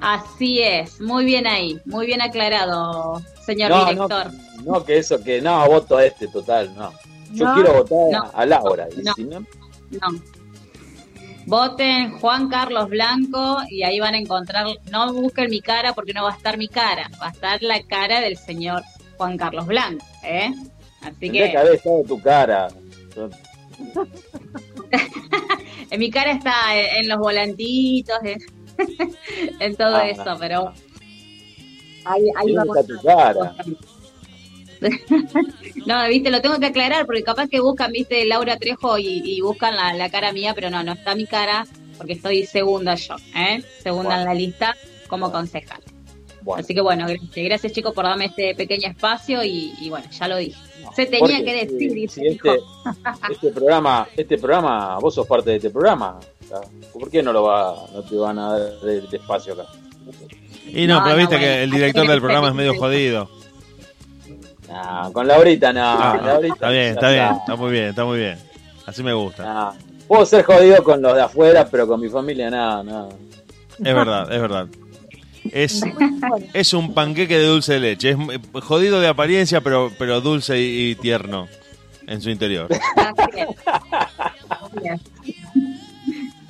Así es, muy bien ahí, muy bien aclarado, señor No, director. no, que eso, que no, voto a este total, no. Yo No, quiero votar no. a Laura. Y si no, No. Voten Juan Carlos Blanco y ahí van a encontrar, no busquen mi cara porque no va a estar mi cara, va a estar la cara del señor Juan Carlos Blanco, ¿eh? Así que que haber estado tu cara. en mi cara está en, en los volantitos, en, en todo Ah. eso, pero ahí, ahí vamos. tu cara. No, viste, lo tengo que aclarar porque capaz que buscan, viste, Laura Trejo y, y buscan la, la cara mía, pero no, no está mi cara porque estoy segunda yo, ¿eh? Segunda en la lista como concejal. Así que bueno, gracias, gracias chicos por darme este pequeño espacio y, y bueno, ya lo dije. Se tenía Porque que si- decir, dice si este, este programa, este programa, vos sos parte de este programa. ¿Por qué no lo va, no te van a dar el espacio acá? Y no, No, pero no, viste bueno, que el director del programa es medio jodido. No, con Laurita no. Ah, Laurita está bien, está bien, está muy bien, está muy bien. Así me gusta. No. Puedo ser jodido con los de afuera, pero con mi familia nada, nada. Es verdad, es verdad. Es, es un panqueque de dulce de leche. Es eh, jodido de apariencia, pero, pero dulce y, y tierno en su interior.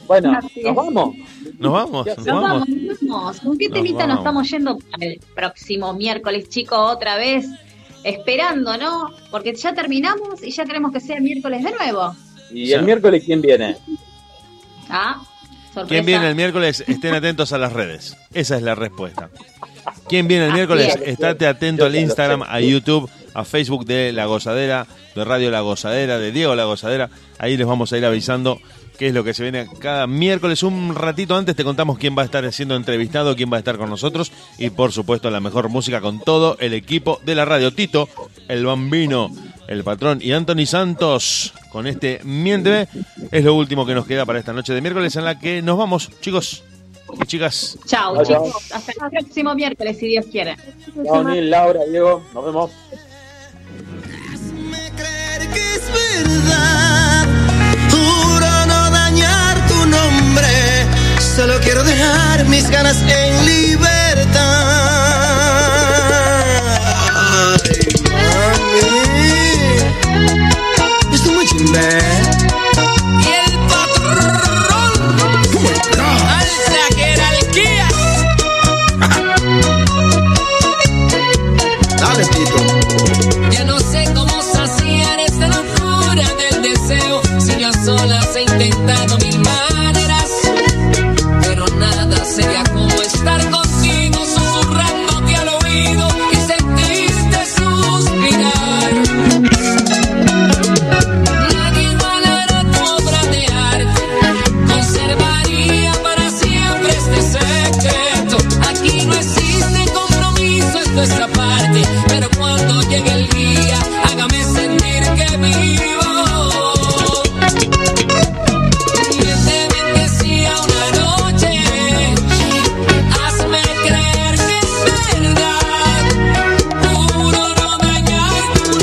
Bueno, nos vamos. Nos vamos, nos Nos vamos. vamos, nos vamos. ¿Con qué temita nos estamos yendo para el próximo miércoles, chicos? Otra vez esperando, ¿no? Porque ya terminamos y ya queremos que sea miércoles de nuevo. ¿Y el miércoles quién viene? Ah, sorpresa. ¿Quién viene el miércoles? Estén atentos a las redes. Esa es la respuesta. ¿Quién viene el miércoles? Es. Estate atento al Instagram, a YouTube, a Facebook de La Gozadera, de Radio La Gozadera, de Diego La Gozadera. Ahí les vamos a ir avisando qué es lo que se viene cada miércoles. Un ratito antes te contamos quién va a estar siendo entrevistado, quién va a estar con nosotros y por supuesto la mejor música con todo el equipo de la radio. Tito, el bambino, el patrón y Anthony Santos con este Miénteme. Es lo último que nos queda para esta noche de miércoles en la que nos vamos, chicos. Y chicas. Chao, chicos. Hasta el próximo miércoles, si Dios quiere. Chao, Neil, Laura, Diego. Nos vemos. Creer que es verdad. hombre, solo quiero dejar mis ganas en libertad. ¿eh? Y el patrón Alza jerarquías. Dale Tito. Ya no sé cómo saciar esta locura del deseo. Si yo sola he intentado mil más.